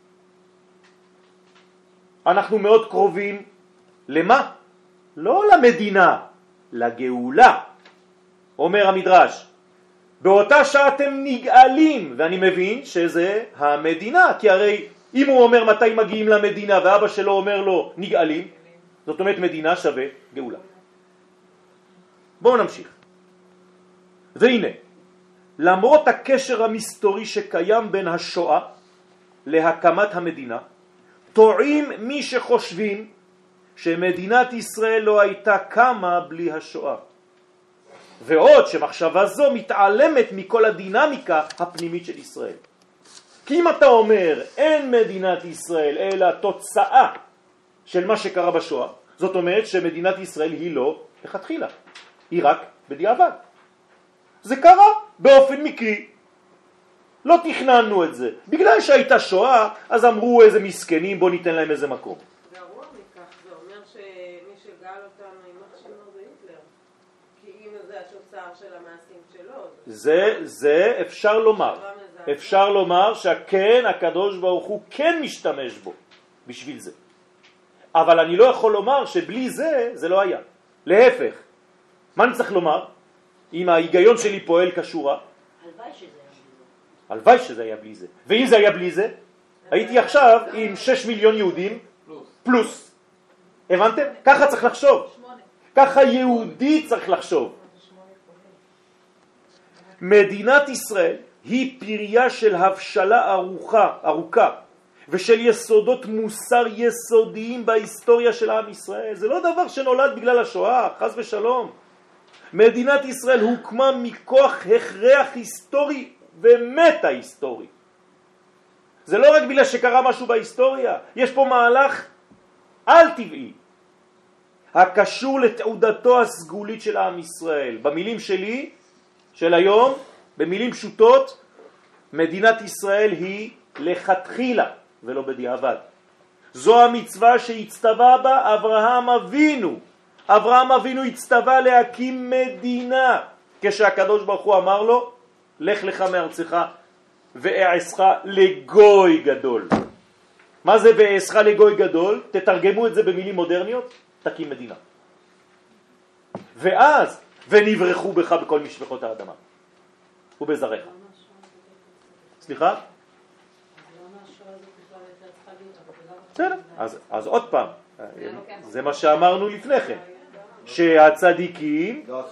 אנחנו מאוד קרובים למה? לא למדינה, לגאולה, אומר המדרש. באותה שעה אתם נגאלים, ואני מבין שזה המדינה, כי הרי אם הוא אומר מתי מגיעים למדינה ואבא שלו אומר לו נגאלים, זאת אומרת מדינה שווה גאולה. בואו נמשיך. והנה, למרות הקשר המסתורי שקיים בין השואה להקמת המדינה, טועים מי שחושבים שמדינת ישראל לא הייתה קמה בלי השואה. ועוד שמחשבה זו מתעלמת מכל הדינמיקה הפנימית של ישראל. כי אם אתה אומר אין מדינת ישראל אלא תוצאה של מה שקרה בשואה, זאת אומרת שמדינת ישראל היא לא לכתחילה, היא רק בדיעבד. זה קרה באופן מקרי. לא תכננו את זה. בגלל שהייתה שואה, אז אמרו איזה מסכנים, בוא ניתן להם איזה מקום. גרוע מכך, זה אומר שמי שגאל אותנו, יימח שמו זה היטלר. כי אם זה התוצאה של המעשים שלו. זה, זה אפשר לומר. אפשר לומר שכן, הקדוש ברוך הוא כן משתמש בו בשביל זה. אבל אני לא יכול לומר שבלי זה, זה לא היה. להפך, מה אני צריך לומר? אם ההיגיון שלי פועל כשורה, הלוואי שזה הלוואי שזה היה בלי זה. ואם זה היה בלי זה, הייתי עכשיו עם 6 מיליון יהודים פלוס. הבנתם? ככה צריך לחשוב. ככה יהודי צריך לחשוב. מדינת ישראל היא פריה של הבשלה ארוכה, ארוכה ושל יסודות מוסר יסודיים בהיסטוריה של עם ישראל. זה לא דבר שנולד בגלל השואה, חס ושלום. מדינת ישראל הוקמה מכוח הכרח היסטורי ומטה היסטורי. זה לא רק בגלל שקרה משהו בהיסטוריה, יש פה מהלך על טבעי הקשור לתעודתו הסגולית של עם ישראל. במילים שלי, של היום, במילים פשוטות, מדינת ישראל היא לכתחילה ולא בדיעבד. זו המצווה שהצטווה בה אברהם אבינו. אברהם אבינו הצטווה להקים מדינה, כשהקדוש ברוך הוא אמר לו, לך לך מארצך ואעשך לגוי גדול. מה זה ואעשך לגוי גדול? תתרגמו את זה במילים מודרניות, תקים מדינה. ואז, ונברחו בך בכל משפחות האדמה ובזרעך. סליחה? בסדר, אז, אז עוד פעם, זה מה שאמרנו לפני כן, שהצדיקים, לא.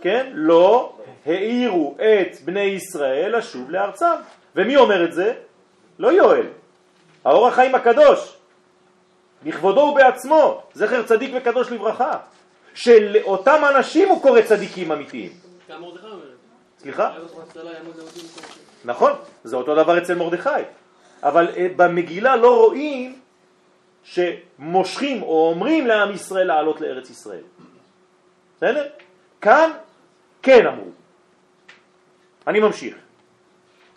כן, לא העירו את בני ישראל לשוב לארצם. ומי אומר את זה? לא יואל, האור החיים הקדוש, בכבודו ובעצמו, זכר צדיק וקדוש לברכה, שלאותם אנשים הוא קורא צדיקים אמיתיים. סליחה? נכון, זה אותו דבר אצל מרדכי. אבל אה, במגילה לא רואים שמושכים או אומרים לעם ישראל לעלות לארץ ישראל. בסדר? כאן כן אמרו. אני ממשיך.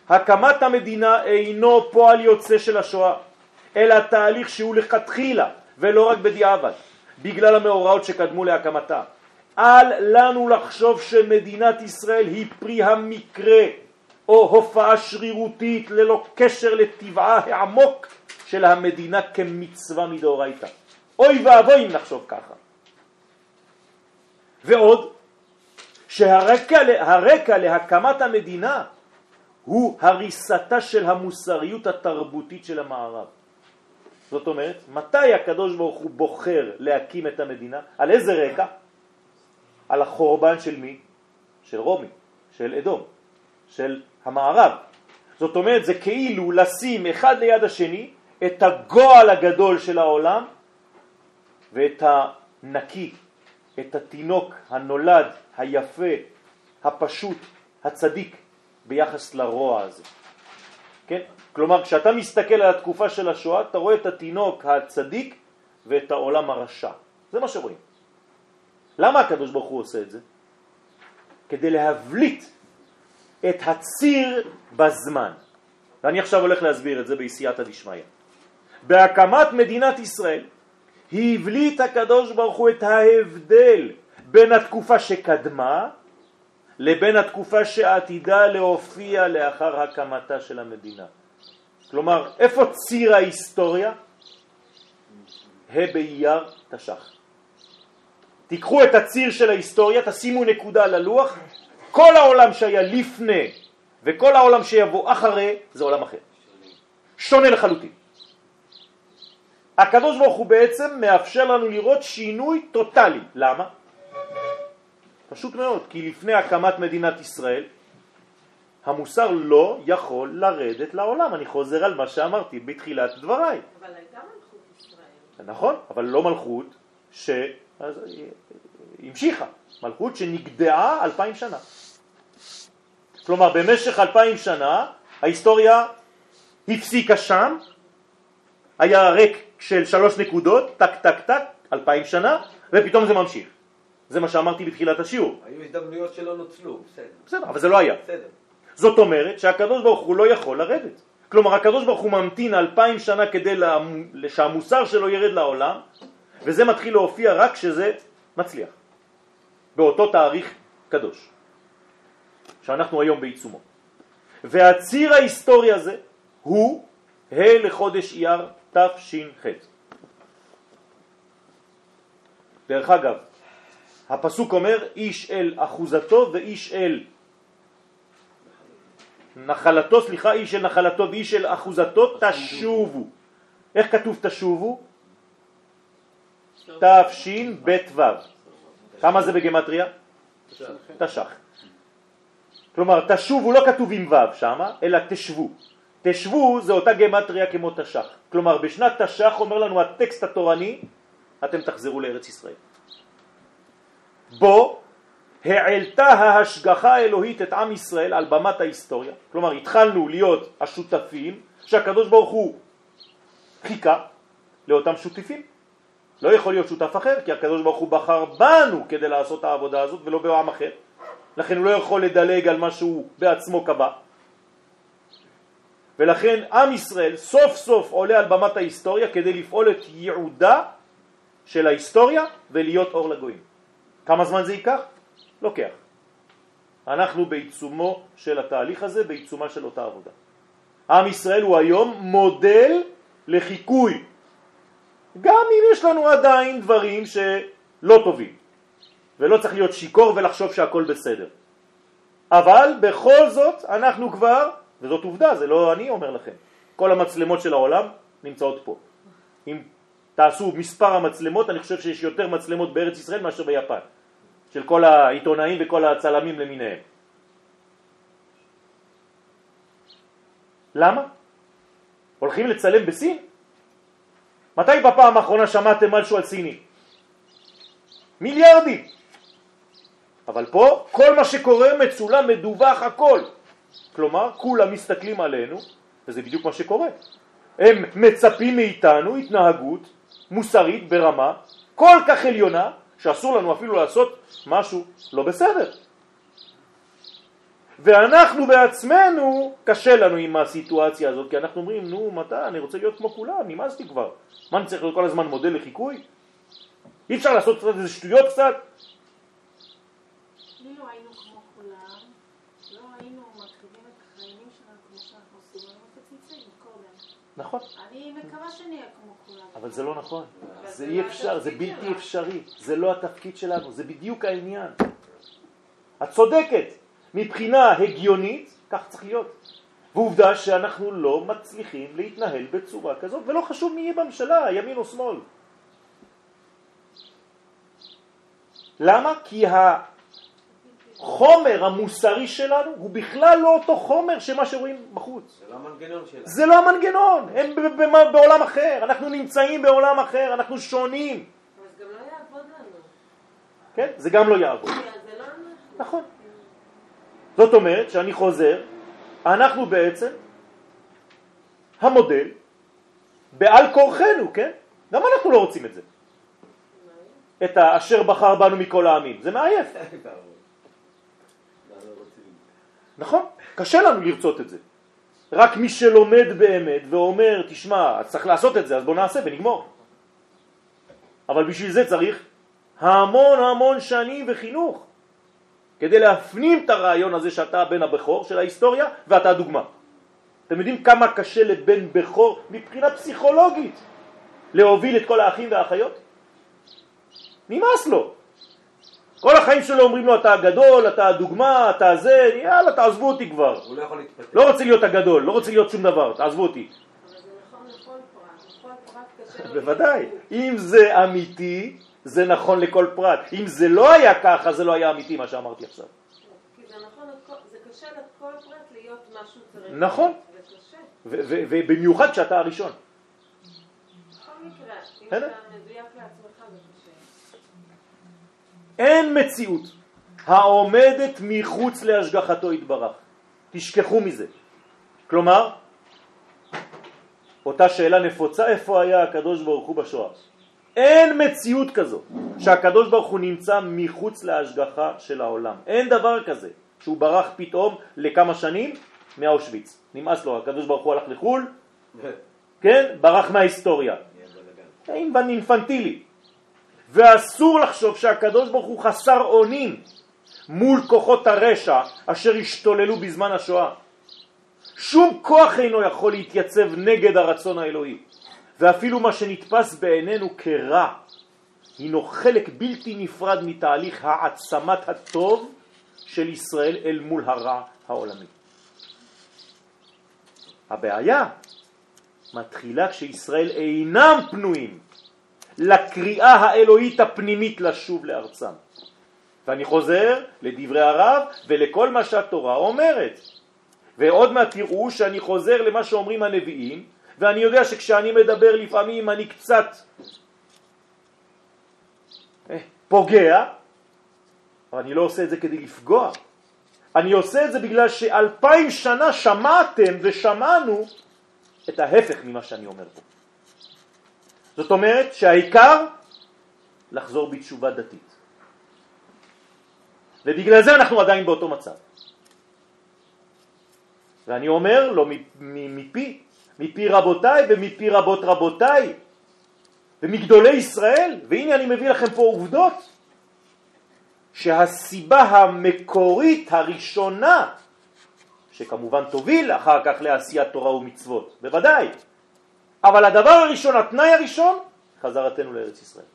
הקמת המדינה אינו פועל יוצא של השואה, אלא תהליך שהוא לכתחילה ולא רק בדיעבד, בגלל המאורעות שקדמו להקמתה. אל לנו לחשוב שמדינת ישראל היא פרי המקרה או הופעה שרירותית ללא קשר לטבעה העמוק של המדינה כמצווה מדאורייתא. אוי ואבוי אם נחשוב ככה. ועוד, שהרקע הרקע להקמת המדינה הוא הריסתה של המוסריות התרבותית של המערב. זאת אומרת, מתי הקדוש ברוך הוא בוחר להקים את המדינה? על איזה רקע? על החורבן של מי? של רומי, של אדום, של המערב. זאת אומרת, זה כאילו לשים אחד ליד השני את הגועל הגדול של העולם ואת הנקי, את התינוק הנולד, היפה, הפשוט, הצדיק, ביחס לרוע הזה. כן? כלומר, כשאתה מסתכל על התקופה של השואה, אתה רואה את התינוק הצדיק ואת העולם הרשע. זה מה שרואים. למה הקדוש ברוך הוא עושה את זה? כדי להבליט את הציר בזמן. ואני עכשיו הולך להסביר את זה בעשייתא דשמיא. בהקמת מדינת ישראל הבליט הקדוש ברוך הוא את ההבדל בין התקופה שקדמה לבין התקופה שעתידה להופיע לאחר הקמתה של המדינה. כלומר, איפה ציר ההיסטוריה? ה' באייר תש"ח. תיקחו את הציר של ההיסטוריה, תשימו נקודה על הלוח, כל העולם שהיה לפני וכל העולם שיבוא אחרי זה עולם אחר. שונה לחלוטין. הקדוש ברוך הוא בעצם מאפשר לנו לראות שינוי טוטלי. למה? פשוט מאוד, כי לפני הקמת מדינת ישראל המוסר לא יכול לרדת לעולם. אני חוזר על מה שאמרתי בתחילת דבריי. אבל הייתה מלכות ישראל. נכון, אבל לא מלכות שהמשיכה, מלכות שנגדעה אלפיים שנה. כלומר, במשך אלפיים שנה ההיסטוריה הפסיקה שם, היה ריק של שלוש נקודות, טק טק טק, אלפיים שנה, ופתאום זה ממשיך. זה מה שאמרתי בתחילת השיעור. היו הזדמנויות שלא נוצלו, בסדר. בסדר, אבל זה לא היה. בסדר. זאת אומרת שהקדוש ברוך הוא לא יכול לרדת. כלומר, הקדוש ברוך הוא ממתין אלפיים שנה כדי לה... שהמוסר שלו ירד לעולם, וזה מתחיל להופיע רק כשזה מצליח, באותו תאריך קדוש. שאנחנו היום בעיצומו. והציר ההיסטורי הזה הוא ה' לחודש אייר תש"ח. דרך אגב, הפסוק אומר איש אל אחוזתו ואיש אל נחלתו, סליחה, איש אל נחלתו ואיש אל אחוזתו תשובו. איך כתוב תשובו? תשב"ו. כמה זה בגמטריה? תש"ח. כלומר, תשובו לא כתוב עם ו' שמה, אלא תשבו. תשבו זה אותה גמטריה כמו תש"ח. כלומר, בשנת תש"ח אומר לנו הטקסט התורני, אתם תחזרו לארץ ישראל. בו העלתה ההשגחה האלוהית את עם ישראל על במת ההיסטוריה. כלומר, התחלנו להיות השותפים שהקדוש ברוך הוא חיכה לאותם שותפים. לא יכול להיות שותף אחר, כי הקדוש ברוך הוא בחר בנו כדי לעשות העבודה הזאת ולא בעם אחר. לכן הוא לא יכול לדלג על מה שהוא בעצמו קבע. ולכן עם ישראל סוף סוף עולה על במת ההיסטוריה כדי לפעול את ייעודה של ההיסטוריה ולהיות אור לגויים. כמה זמן זה ייקח? לוקח. אנחנו בעיצומו של התהליך הזה, בעיצומה של אותה עבודה. עם ישראל הוא היום מודל לחיקוי, גם אם יש לנו עדיין דברים שלא טובים, ולא צריך להיות שיקור ולחשוב שהכל בסדר. אבל בכל זאת אנחנו כבר, וזאת עובדה, זה לא אני אומר לכם, כל המצלמות של העולם נמצאות פה. אם תעשו מספר המצלמות, אני חושב שיש יותר מצלמות בארץ ישראל מאשר ביפן. של כל העיתונאים וכל הצלמים למיניהם. למה? הולכים לצלם בסין? מתי בפעם האחרונה שמעתם משהו על סיני? מיליארדים. אבל פה כל מה שקורה מצולם, מדווח, הכל. כלומר, כולם מסתכלים עלינו, וזה בדיוק מה שקורה. הם מצפים מאיתנו התנהגות מוסרית ברמה כל כך עליונה, שאסור לנו אפילו לעשות משהו לא בסדר. ואנחנו בעצמנו, קשה לנו עם הסיטואציה הזאת, כי אנחנו אומרים, נו, מתי, אני רוצה להיות כמו כולם, נמאסתי כבר. מה, אני צריך להיות כל הזמן מודל לחיקוי? אי אפשר לעשות קצת איזה שטויות קצת? אילו היינו כמו כולם, לא היינו מקריבים את החיילים שלנו כמו שאנחנו עושים, היינו מפציצים קודם. נכון. אני מקווה שנהיה כמו כולם. אבל זה לא נכון, זה אי אפשר, זה בלתי אפשרי, זה לא התפקיד שלנו, זה בדיוק העניין. את צודקת, מבחינה הגיונית, כך צריך להיות. ועובדה שאנחנו לא מצליחים להתנהל בצורה כזאת, ולא חשוב מי יהיה בממשלה, ימין או שמאל. למה? כי החומר המוסרי שלנו הוא בכלל לא אותו חומר שמה שרואים בחוץ. זה לא המנגנון שלנו. זה לא המנגנון, הם ב- ב- בעולם אחר, אנחנו נמצאים בעולם אחר, אנחנו שונים. זה גם לא יעבוד לנו. כן? זה גם לא יעבוד. לא אנחנו. נכון. זאת אומרת שאני חוזר, אנחנו בעצם המודל בעל כורחנו, כן? גם אנחנו לא רוצים את זה. את האשר בחר בנו מכל העמים. זה מעייף. נכון? קשה לנו לרצות את זה. רק מי שלומד באמת ואומר, תשמע, צריך לעשות את זה, אז בוא נעשה ונגמור. אבל בשביל זה צריך המון המון שנים וחינוך, כדי להפנים את הרעיון הזה שאתה הבן הבכור של ההיסטוריה ואתה הדוגמה. אתם יודעים כמה קשה לבן בכור מבחינה פסיכולוגית להוביל את כל האחים והאחיות? נמאס לו. כל החיים שלו אומרים לו אתה הגדול, אתה הדוגמה, אתה זה, יאללה תעזבו אותי כבר. הוא לא יכול להתפתח. לא רוצה להיות הגדול, לא רוצה להיות שום דבר, תעזבו אותי. אבל זה נכון לכל פרט. לכל פרט קשה. בוודאי. אם זה אמיתי, זה נכון לכל פרט. אם זה לא היה ככה, זה לא היה אמיתי מה שאמרתי עכשיו. כי זה נכון, זה קשה לכל פרט להיות משהו צריך. נכון. זה קשה. ובמיוחד כשאתה הראשון. בכל מקרה, אם. אתה מדויק לעצמך. אין מציאות העומדת מחוץ להשגחתו יתברך. תשכחו מזה. כלומר, אותה שאלה נפוצה, איפה היה הקדוש ברוך הוא בשואה? אין מציאות כזו שהקדוש ברוך הוא נמצא מחוץ להשגחה של העולם. אין דבר כזה שהוא ברח פתאום לכמה שנים מאושוויץ. נמאס לו, הקדוש ברוך הוא הלך לחו"ל, כן? ברח מההיסטוריה. עם אינפנטילי. ואסור לחשוב שהקדוש ברוך הוא חסר אונים מול כוחות הרשע אשר השתוללו בזמן השואה. שום כוח אינו יכול להתייצב נגד הרצון האלוהי, ואפילו מה שנתפס בעינינו כרע הינו חלק בלתי נפרד מתהליך העצמת הטוב של ישראל אל מול הרע העולמי. הבעיה מתחילה כשישראל אינם פנויים לקריאה האלוהית הפנימית לשוב לארצם. ואני חוזר לדברי הרב ולכל מה שהתורה אומרת. ועוד מעט תראו שאני חוזר למה שאומרים הנביאים, ואני יודע שכשאני מדבר לפעמים אני קצת אה, פוגע, אבל אני לא עושה את זה כדי לפגוע. אני עושה את זה בגלל שאלפיים שנה שמעתם ושמענו את ההפך ממה שאני אומר פה. זאת אומרת שהעיקר לחזור בתשובה דתית. ובגלל זה אנחנו עדיין באותו מצב. ואני אומר לו מפי, מפי רבותיי ומפי רבות רבותיי ומגדולי ישראל, והנה אני מביא לכם פה עובדות, שהסיבה המקורית הראשונה, שכמובן תוביל אחר כך לעשיית תורה ומצוות, בוודאי, אבל הדבר הראשון, התנאי הראשון, חזרתנו לארץ ישראל.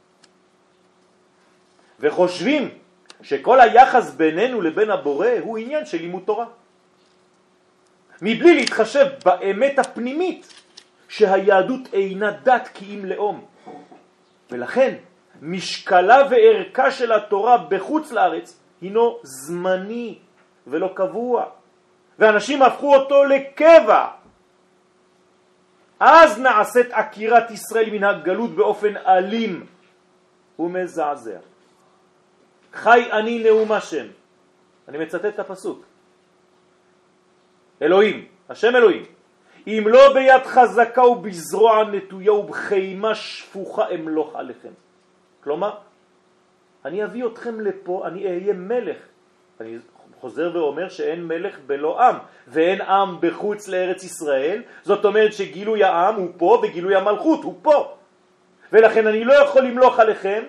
וחושבים שכל היחס בינינו לבין הבורא הוא עניין של לימוד תורה. מבלי להתחשב באמת הפנימית שהיהדות אינה דת כי אם לאום. ולכן משקלה וערכה של התורה בחוץ לארץ הינו זמני ולא קבוע. ואנשים הפכו אותו לקבע. אז נעשית עקירת ישראל מן הגלות באופן אלים ומזעזע. חי אני נאום השם. אני מצטט את הפסוק. אלוהים, השם אלוהים, אם לא ביד חזקה ובזרוע נטויה ובחימה שפוכה אמלוך עליכם. כלומר, אני אביא אתכם לפה, אני אהיה מלך. אני חוזר ואומר שאין מלך בלא עם, ואין עם בחוץ לארץ ישראל, זאת אומרת שגילוי העם הוא פה וגילוי המלכות הוא פה. ולכן אני לא יכול למלוך עליכם,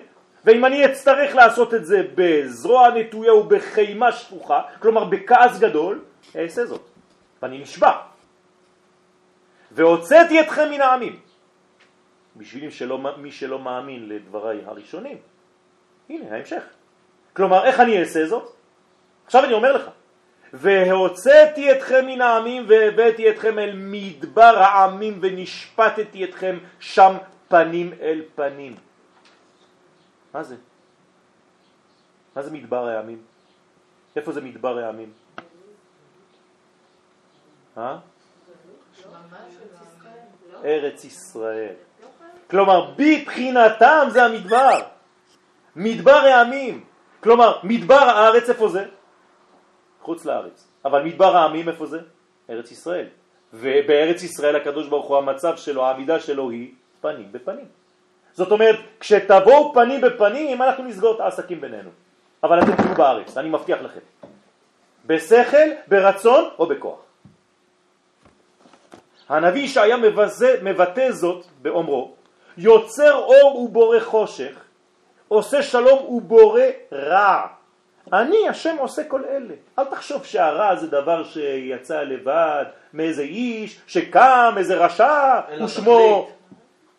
ואם אני אצטרך לעשות את זה בזרוע נטויה ובחימה שפוכה, כלומר בכעס גדול, אעשה זאת. ואני נשבע. והוצאתי אתכם מן העמים. בשביל שלא, מי שלא מאמין לדבריי הראשונים, הנה ההמשך. כלומר, איך אני אעשה זאת? עכשיו אני אומר לך, והוצאתי אתכם מן העמים והבאתי אתכם אל מדבר העמים ונשפטתי אתכם שם פנים אל פנים. מה זה? מה זה מדבר העמים? איפה זה מדבר העמים? אה? ארץ ישראל. כלומר, בבחינתם זה המדבר. מדבר העמים. כלומר, מדבר הארץ איפה זה? חוץ לארץ. אבל מדבר העמים איפה זה? ארץ ישראל. ובארץ ישראל הקדוש ברוך הוא המצב שלו, העמידה שלו היא פנים בפנים. זאת אומרת, כשתבואו פנים בפנים, אנחנו נסגור את העסקים בינינו. אבל אתם תהיו בארץ, אני מבטיח לכם. בשכל, ברצון או בכוח. הנביא ישעיה מבטא זאת באומרו, יוצר אור ובורא חושך, עושה שלום ובורא רע. אני השם עושה כל אלה. אל תחשוב שהרע זה דבר שיצא לבד מאיזה איש שקם, איזה רשע, ושמו...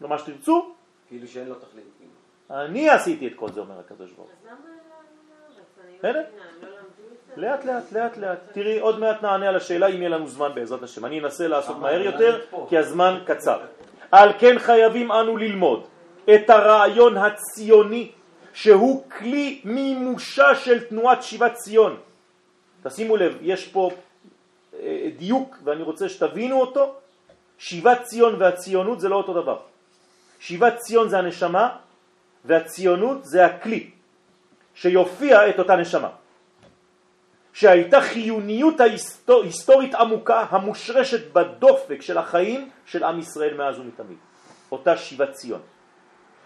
לא מה שתרצו. כאילו שאין לו תכלית. אני עשיתי את כל זה, אומר הקדוש ברוך אז למה לארץ? אני. לא לא? לאט לאט לאט לאט. תראי, עוד מעט נענה על השאלה אם יהיה לנו זמן בעזרת השם. אני אנסה לעשות מהר יותר, כי הזמן קצר. על כן חייבים אנו ללמוד את הרעיון הציוני שהוא כלי מימושה של תנועת שיבת ציון. תשימו לב, יש פה אה, דיוק ואני רוצה שתבינו אותו. שיבת ציון והציונות זה לא אותו דבר. שיבת ציון זה הנשמה והציונות זה הכלי שיופיע את אותה נשמה. שהייתה חיוניות ההיסטורית עמוקה המושרשת בדופק של החיים של עם ישראל מאז ומתמיד. אותה שיבת ציון.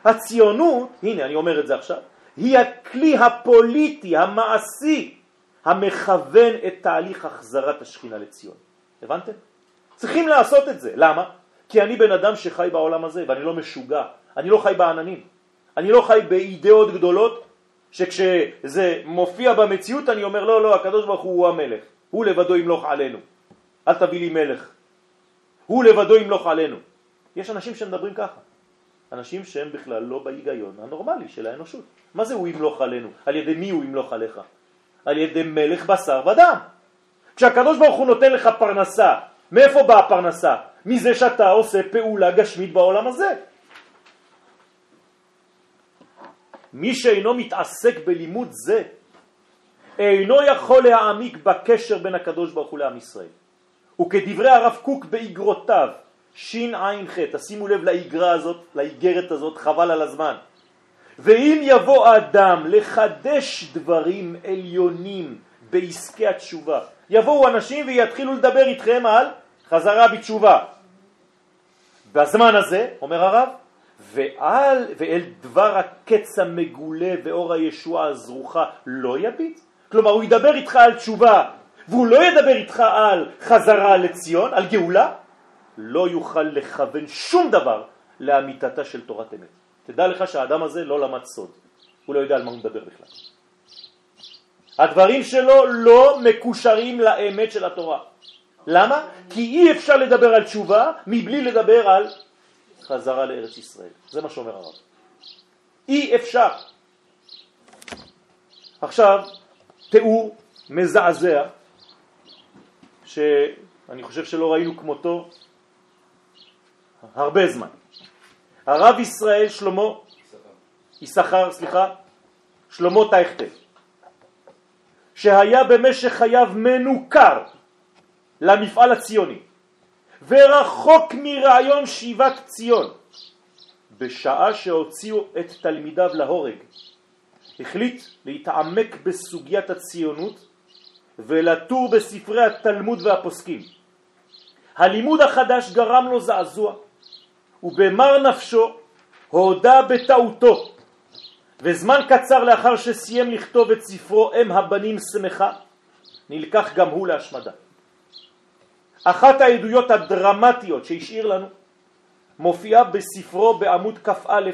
הציונות, הנה אני אומר את זה עכשיו, היא הכלי הפוליטי, המעשי, המכוון את תהליך החזרת השכינה לציון. הבנתם? צריכים לעשות את זה. למה? כי אני בן אדם שחי בעולם הזה ואני לא משוגע. אני לא חי בעננים. אני לא חי באידאות גדולות שכשזה מופיע במציאות אני אומר לא, לא, הקדוש ברוך הוא המלך, הוא לבדו ימלוך עלינו, אל תביא לי מלך, הוא לבדו ימלוך עלינו. יש אנשים שמדברים ככה, אנשים שהם בכלל לא בהיגיון הנורמלי של האנושות. מה זה הוא ימלוך עלינו? על ידי מי הוא ימלוך עליך? על ידי מלך בשר ודם. כשהקדוש ברוך הוא נותן לך פרנסה, מאיפה באה הפרנסה? מזה שאתה עושה פעולה גשמית בעולם הזה. מי שאינו מתעסק בלימוד זה, אינו יכול להעמיק בקשר בין הקדוש ברוך הוא לעם ישראל. וכדברי הרב קוק באגרותיו, שע"ח, תשימו לב לאגרה הזאת, לאגרת הזאת, חבל על הזמן. ואם יבוא אדם לחדש דברים עליונים בעסקי התשובה, יבואו אנשים ויתחילו לדבר איתכם על חזרה בתשובה. בזמן הזה, אומר הרב, ועל, ואל דבר הקץ המגולה ואור הישועה הזרוחה לא יביט. כלומר, הוא ידבר איתך על תשובה, והוא לא ידבר איתך על חזרה לציון, על גאולה, לא יוכל לכוון שום דבר לאמיתתה של תורת אמת. תדע לך שהאדם הזה לא למד סוד, הוא לא יודע על מה הוא מדבר בכלל. הדברים שלו לא מקושרים לאמת של התורה. למה? כי אי אפשר לדבר על תשובה מבלי לדבר על חזרה לארץ ישראל. זה מה שאומר הרב. אי אפשר. עכשיו, תיאור מזעזע, שאני חושב שלא ראינו כמותו הרבה זמן. הרב ישראל שלמה, יששכר, סליחה, שלמה טייכטל, שהיה במשך חייו מנוכר למפעל הציוני ורחוק מרעיון שיבת ציון בשעה שהוציאו את תלמידיו להורג החליט להתעמק בסוגיית הציונות ולטור בספרי התלמוד והפוסקים. הלימוד החדש גרם לו זעזוע ובמר נפשו הודה בטעותו. וזמן קצר לאחר שסיים לכתוב את ספרו אם הבנים שמחה נלקח גם הוא להשמדה. אחת העדויות הדרמטיות שהשאיר לנו מופיעה בספרו בעמוד כ"א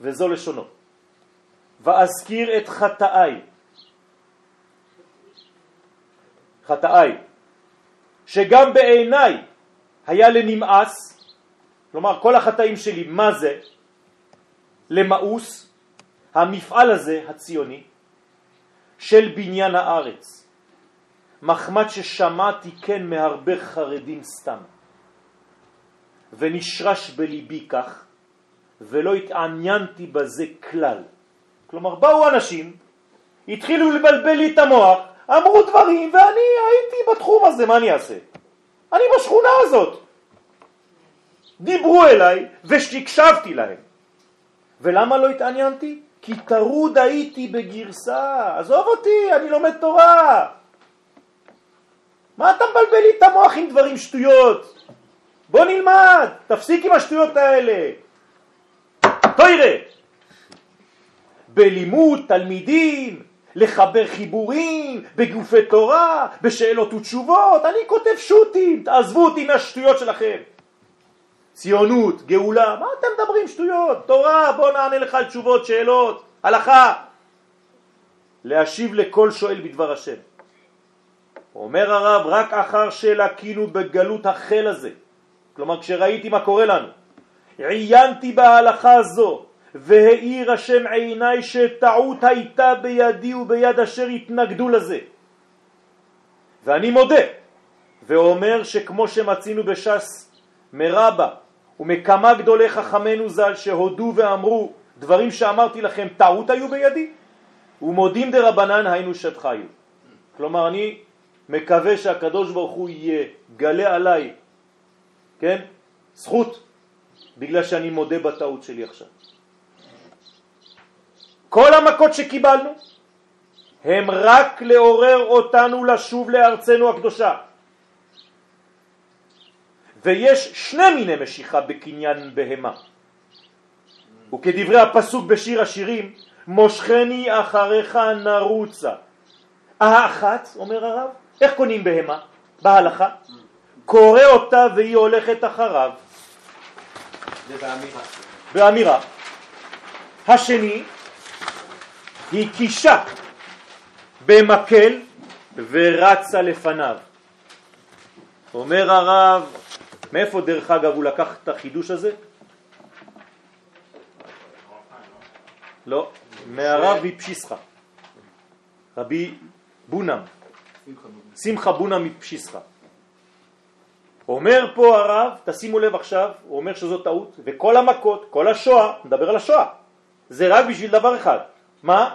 וזו לשונו. ואזכיר את חטאי חטאי. שגם בעיניי היה לנמאס כלומר כל החטאים שלי מה זה? למאוס המפעל הזה הציוני של בניין הארץ מחמד ששמעתי כן מהרבה חרדים סתם. ונשרש בליבי כך, ולא התעניינתי בזה כלל. כלומר, באו אנשים, התחילו לבלבל לי את המוח, אמרו דברים, ואני הייתי בתחום הזה, מה אני אעשה? אני בשכונה הזאת. דיברו אליי ושקשבתי להם. ולמה לא התעניינתי? כי טרוד הייתי בגרסה, עזוב אותי, אני לומד תורה. מה אתה מבלבל לי את המוח עם דברים שטויות? בוא נלמד, תפסיק עם השטויות האלה. תוירה. בלימוד תלמידים, לחבר חיבורים, בגופי תורה, בשאלות ותשובות, אני כותב שוטים, תעזבו אותי מהשטויות שלכם. ציונות, גאולה, מה אתם מדברים שטויות? תורה, בוא נענה לך על תשובות, שאלות, הלכה. להשיב לכל שואל בדבר השם. אומר הרב, רק אחר שלקינו בגלות החל הזה, כלומר כשראיתי מה קורה לנו, עיינתי בהלכה הזו, והאיר השם עיניי שטעות הייתה בידי וביד אשר התנגדו לזה. ואני מודה, ואומר שכמו שמצינו בש"ס מרבה ומכמה גדולי חכמנו ז"ל שהודו ואמרו דברים שאמרתי לכם טעות היו בידי, ומודים דרבנן היינו שדחיו. כלומר אני מקווה שהקדוש ברוך הוא יגלה עליי, כן, זכות, בגלל שאני מודה בטעות שלי עכשיו. כל המכות שקיבלנו הם רק לעורר אותנו לשוב לארצנו הקדושה. ויש שני מיני משיכה בקניין בהמה. וכדברי הפסוק בשיר השירים, מושכני אחריך נרוצה. האחת, אומר הרב, איך קונים בהמה? בהלכה? קורא אותה והיא הולכת אחריו. זה באמירה. באמירה. השני, היא קישה במקל ורצה לפניו. אומר הרב, מאיפה דרך אגב הוא לקח את החידוש הזה? לא, מהרב מפשיסחה, רבי בונם, שמחה בונם מפשיסחה. אומר פה הרב, תשימו לב עכשיו, הוא אומר שזו טעות, וכל המכות, כל השואה, נדבר על השואה, זה רק בשביל דבר אחד, מה?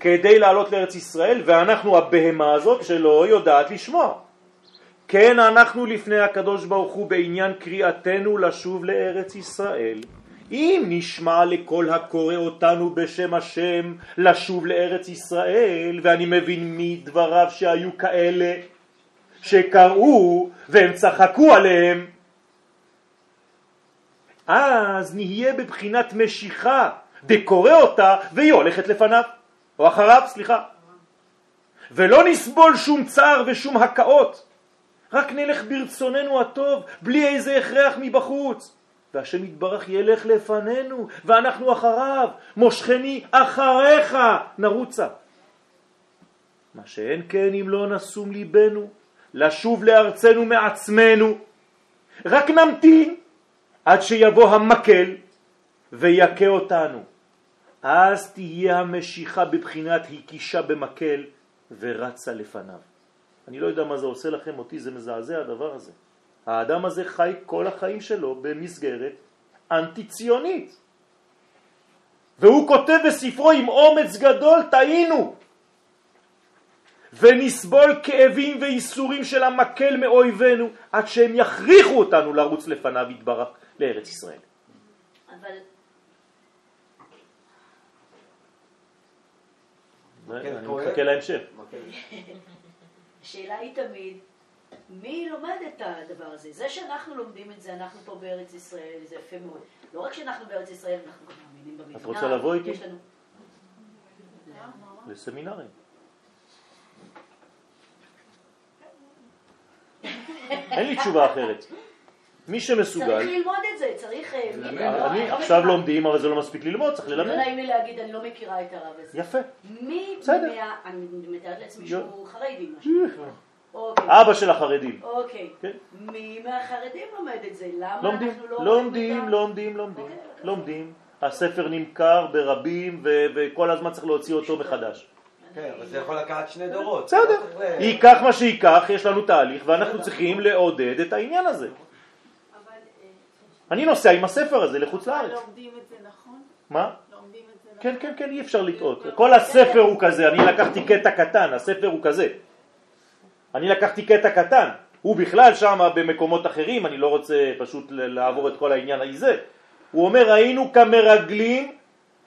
כדי לעלות לארץ ישראל, ואנחנו הבהמה הזאת שלא יודעת לשמוע. כן, אנחנו לפני הקדוש ברוך הוא בעניין קריאתנו לשוב לארץ ישראל. אם נשמע לכל הקורא אותנו בשם השם לשוב לארץ ישראל, ואני מבין מדבריו שהיו כאלה שקראו והם צחקו עליהם, אז נהיה בבחינת משיכה דקורא אותה והיא הולכת לפניו, או אחריו, סליחה. ולא נסבול שום צער ושום הקאות, רק נלך ברצוננו הטוב, בלי איזה הכרח מבחוץ. והשם יתברך ילך לפנינו, ואנחנו אחריו, מושכני אחריך, נרוצה. מה שאין כן אם לא נסום ליבנו, לשוב לארצנו מעצמנו, רק נמתין עד שיבוא המקל ויכה אותנו. אז תהיה המשיכה בבחינת הקישה במקל ורצה לפניו. אני לא יודע מה זה עושה לכם, אותי זה מזעזע הדבר הזה. האדם הזה חי כל החיים שלו במסגרת אנטי ציונית. והוא כותב בספרו עם אומץ גדול, טעינו. ונסבול כאבים ואיסורים של המקל מאויבינו עד שהם יכריחו אותנו לרוץ לפניו יתברך לארץ ישראל. אבל אני מחכה להמשך. השאלה היא תמיד, מי לומד את הדבר הזה? זה שאנחנו לומדים את זה, אנחנו פה בארץ ישראל, זה יפה מאוד. לא רק שאנחנו בארץ ישראל, אנחנו גם מאמינים במדינה. את רוצה לבוא איתי? לנו... לסמינרים. אין לי תשובה אחרת. מי שמסוגל... צריך ללמוד את זה, צריך... אה, לא- אני לא עכשיו מכירה. לומדים, אבל זה לא מספיק ללמוד, צריך לא ללמד. נעים לי להגיד, אני לא מכירה את הרב הזה. יפה. מי בסדר. מה... אני מתארת לעצמי. שהוא חרדי משהו. אוקיי. אבא של החרדים. אוקיי. כן. מי מהחרדים לומד את זה? למה לומדים, אנחנו לא... לומדים? לומדים, לומדים, אוקיי. לומדים. הספר נמכר ברבים ו- וכל הזמן צריך להוציא אותו מחדש. כן, אבל זה יכול לקחת שני דורות. בסדר, לא צריך ל- ייקח מה שייקח, יש לנו תהליך ואנחנו צריכים לעודד את העניין הזה. אני נוסע עם הספר הזה לחוץ אה, לארץ. לומדים את זה נכון? מה? לומדים את זה נכון? כן, כן, כן, אי אפשר לטעות. כל הספר הוא כזה, אני לקחתי קטע קטן, הספר הוא כזה. אני לקחתי קטע קטן, הוא בכלל שם במקומות אחרים, אני לא רוצה פשוט לעבור את כל העניין הזה. הוא אומר, היינו כמרגלים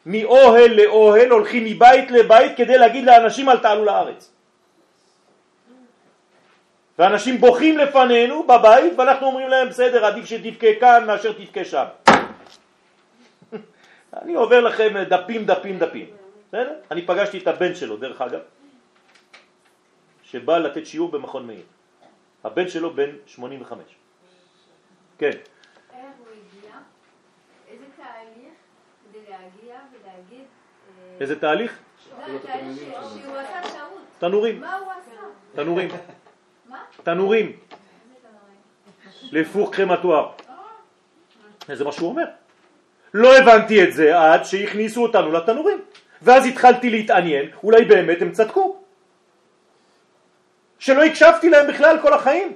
מאוהל לאוהל, הולכים מבית לבית כדי להגיד לאנשים אל תעלו לארץ. ואנשים בוכים לפנינו בבית ואנחנו אומרים להם בסדר עדיף שתבכה כאן מאשר תבכה שם. אני עובר לכם דפים דפים דפים, בסדר? אני פגשתי את הבן שלו דרך אגב, שבא לתת שיעור במכון מאיר. הבן שלו בן 85. כן? איזה תהליך. תנורים? תנורים? תנורים? לפוך חמטואר. זה מה שהוא אומר. לא הבנתי את זה עד שהכניסו אותנו לתנורים. ואז התחלתי להתעניין, אולי באמת הם צדקו. שלא הקשבתי להם בכלל כל החיים.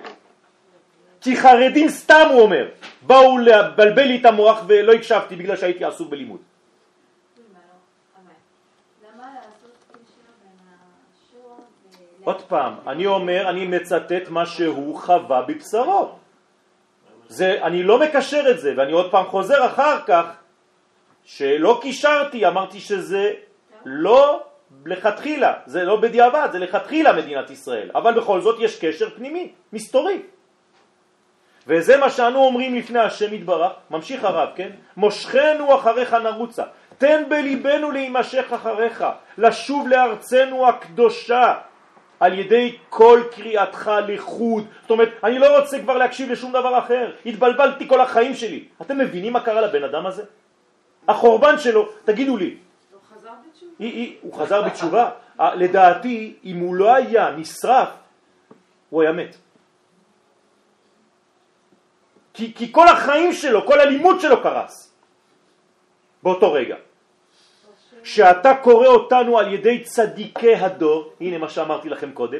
כי חרדים סתם, הוא אומר, באו לבלבל לי את המוח ולא הקשבתי בגלל שהייתי עסוק בלימוד. מה לא? אבל למה לעשות קשר בין השור ו... עוד פעם, אני אומר, אני מצטט מה שהוא חווה בבשרו. זה, אני לא מקשר את זה, ואני עוד פעם חוזר אחר כך, שלא קישרתי, אמרתי שזה לא לכתחילה, זה לא בדיעבד, זה לכתחילה מדינת ישראל, אבל בכל זאת יש קשר פנימי, מסתורי. וזה מה שאנו אומרים לפני השם יתברך, ממשיך הרב, כן? מושכנו אחריך נרוצה, תן בליבנו להימשך אחריך, לשוב לארצנו הקדושה, על ידי כל קריאתך לחוד. זאת אומרת, אני לא רוצה כבר להקשיב לשום דבר אחר, התבלבלתי כל החיים שלי. אתם מבינים מה קרה לבן אדם הזה? החורבן שלו, תגידו לי, הוא חזר בתשובה. היא, היא, הוא חזר בתשובה. לדעתי, אם הוא לא היה נשרף, הוא היה מת. כי, כי כל החיים שלו, כל הלימוד שלו קרס באותו רגע. שאתה קורא אותנו על ידי צדיקי הדור, הנה מה שאמרתי לכם קודם,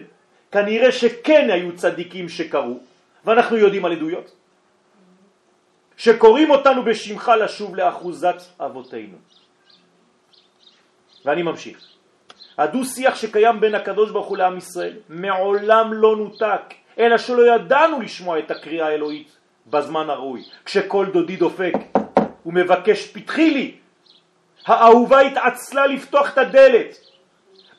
כנראה שכן היו צדיקים שקראו, ואנחנו יודעים על עדויות, שקוראים אותנו בשמך לשוב לאחוזת אבותינו. ואני ממשיך. הדו שיח שקיים בין הקדוש ברוך הוא לעם ישראל מעולם לא נותק, אלא שלא ידענו לשמוע את הקריאה האלוהית בזמן הראוי. כשכל דודי דופק ומבקש פתחי לי, האהובה התעצלה לפתוח את הדלת.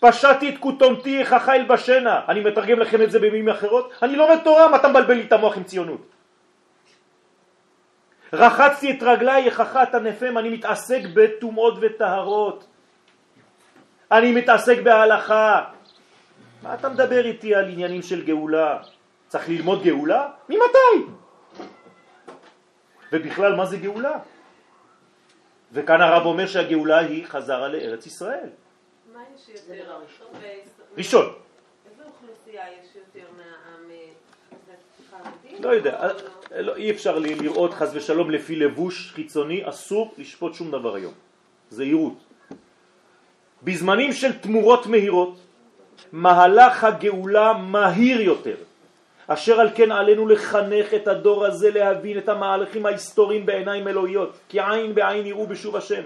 פשטתי את כותומתי איך החיל בשינה. אני מתרגם לכם את זה במילים אחרות. אני לומד תורה, מה אתה מבלבל לי את המוח עם ציונות? רחצתי את רגליי איך אחת הנפם, אני מתעסק בטומאות וטהרות. אני מתעסק בהלכה. מה אתה מדבר איתי על עניינים של גאולה? צריך ללמוד גאולה? ממתי? ובכלל, מה זה גאולה? וכאן הרב אומר שהגאולה היא חזרה לארץ ישראל. מה יש יותר? ראשון. איזה אוכלוסייה יש יותר מהעם אה, החרדי? לא יודע, לא, אי אפשר לי לראות חז ושלום לפי לבוש חיצוני, אסור לשפוט שום דבר היום. זהירות. בזמנים של תמורות מהירות, מהלך הגאולה מהיר יותר. אשר על כן עלינו לחנך את הדור הזה להבין את המהלכים ההיסטוריים בעיניים אלוהיות, כי עין בעין יראו בשוב השם.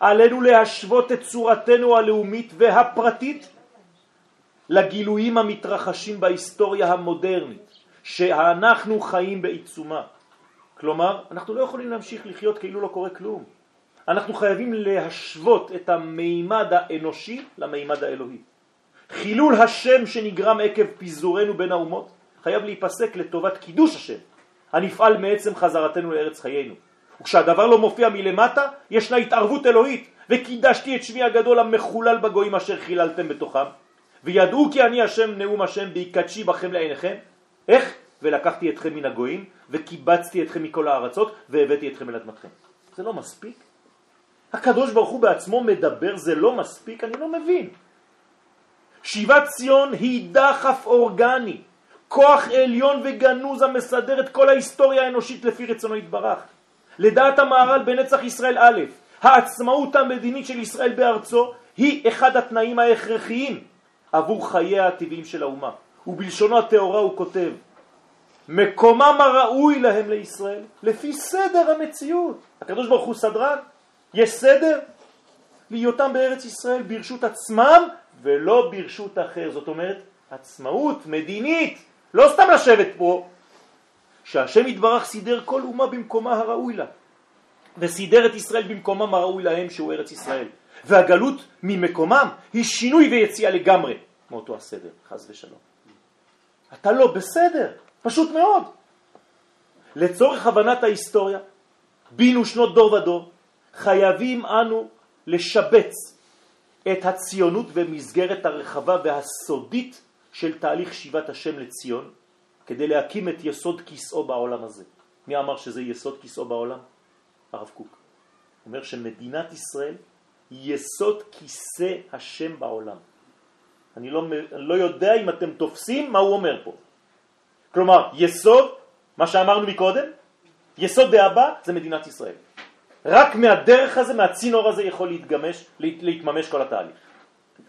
עלינו להשוות את צורתנו הלאומית והפרטית לגילויים המתרחשים בהיסטוריה המודרנית, שאנחנו חיים בעיצומה. כלומר, אנחנו לא יכולים להמשיך לחיות כאילו לא קורה כלום. אנחנו חייבים להשוות את המימד האנושי למימד האלוהי. חילול השם שנגרם עקב פיזורנו בין האומות חייב להיפסק לטובת קידוש השם, הנפעל מעצם חזרתנו לארץ חיינו. וכשהדבר לא מופיע מלמטה, ישנה התערבות אלוהית, וקידשתי את שמי הגדול המחולל בגויים אשר חיללתם בתוכם, וידעו כי אני השם נאום השם בהיקדשי בכם לעיניכם. איך? ולקחתי אתכם מן הגויים, וקיבצתי אתכם מכל הארצות, והבאתי אתכם אל אדמתכם. זה לא מספיק? הקדוש ברוך הוא בעצמו מדבר, זה לא מספיק? אני לא מבין. שיבת ציון היא דחף אורגני, כוח עליון וגנוז המסדר את כל ההיסטוריה האנושית לפי רצונו יתברך. לדעת המהר"ל בנצח ישראל א', העצמאות המדינית של ישראל בארצו היא אחד התנאים ההכרחיים עבור חייה הטבעיים של האומה. ובלשונו התאורה הוא כותב, מקומם הראוי להם לישראל לפי סדר המציאות. הקדוש ברוך הוא סדרן, יש סדר להיותם בארץ ישראל ברשות עצמם ולא ברשות אחר. זאת אומרת, עצמאות מדינית, לא סתם לשבת פה, שהשם יתברך סידר כל אומה במקומה הראוי לה, וסידר את ישראל במקומם הראוי להם שהוא ארץ ישראל. והגלות ממקומם היא שינוי ויציאה לגמרי מאותו הסדר, חז ושלום. אתה לא בסדר, פשוט מאוד. לצורך הבנת ההיסטוריה, בינו שנות דור ודור, חייבים אנו לשבץ את הציונות במסגרת הרחבה והסודית של תהליך שיבת השם לציון, כדי להקים את יסוד כיסאו בעולם הזה. מי אמר שזה יסוד כיסאו בעולם? הרב קוק. אומר שמדינת ישראל היא יסוד כיסא השם בעולם. אני לא, אני לא יודע אם אתם תופסים מה הוא אומר פה. כלומר, יסוד, מה שאמרנו מקודם, יסוד דאבא זה מדינת ישראל. רק מהדרך הזה, מהצינור הזה יכול להתגמש, להתממש כל התהליך.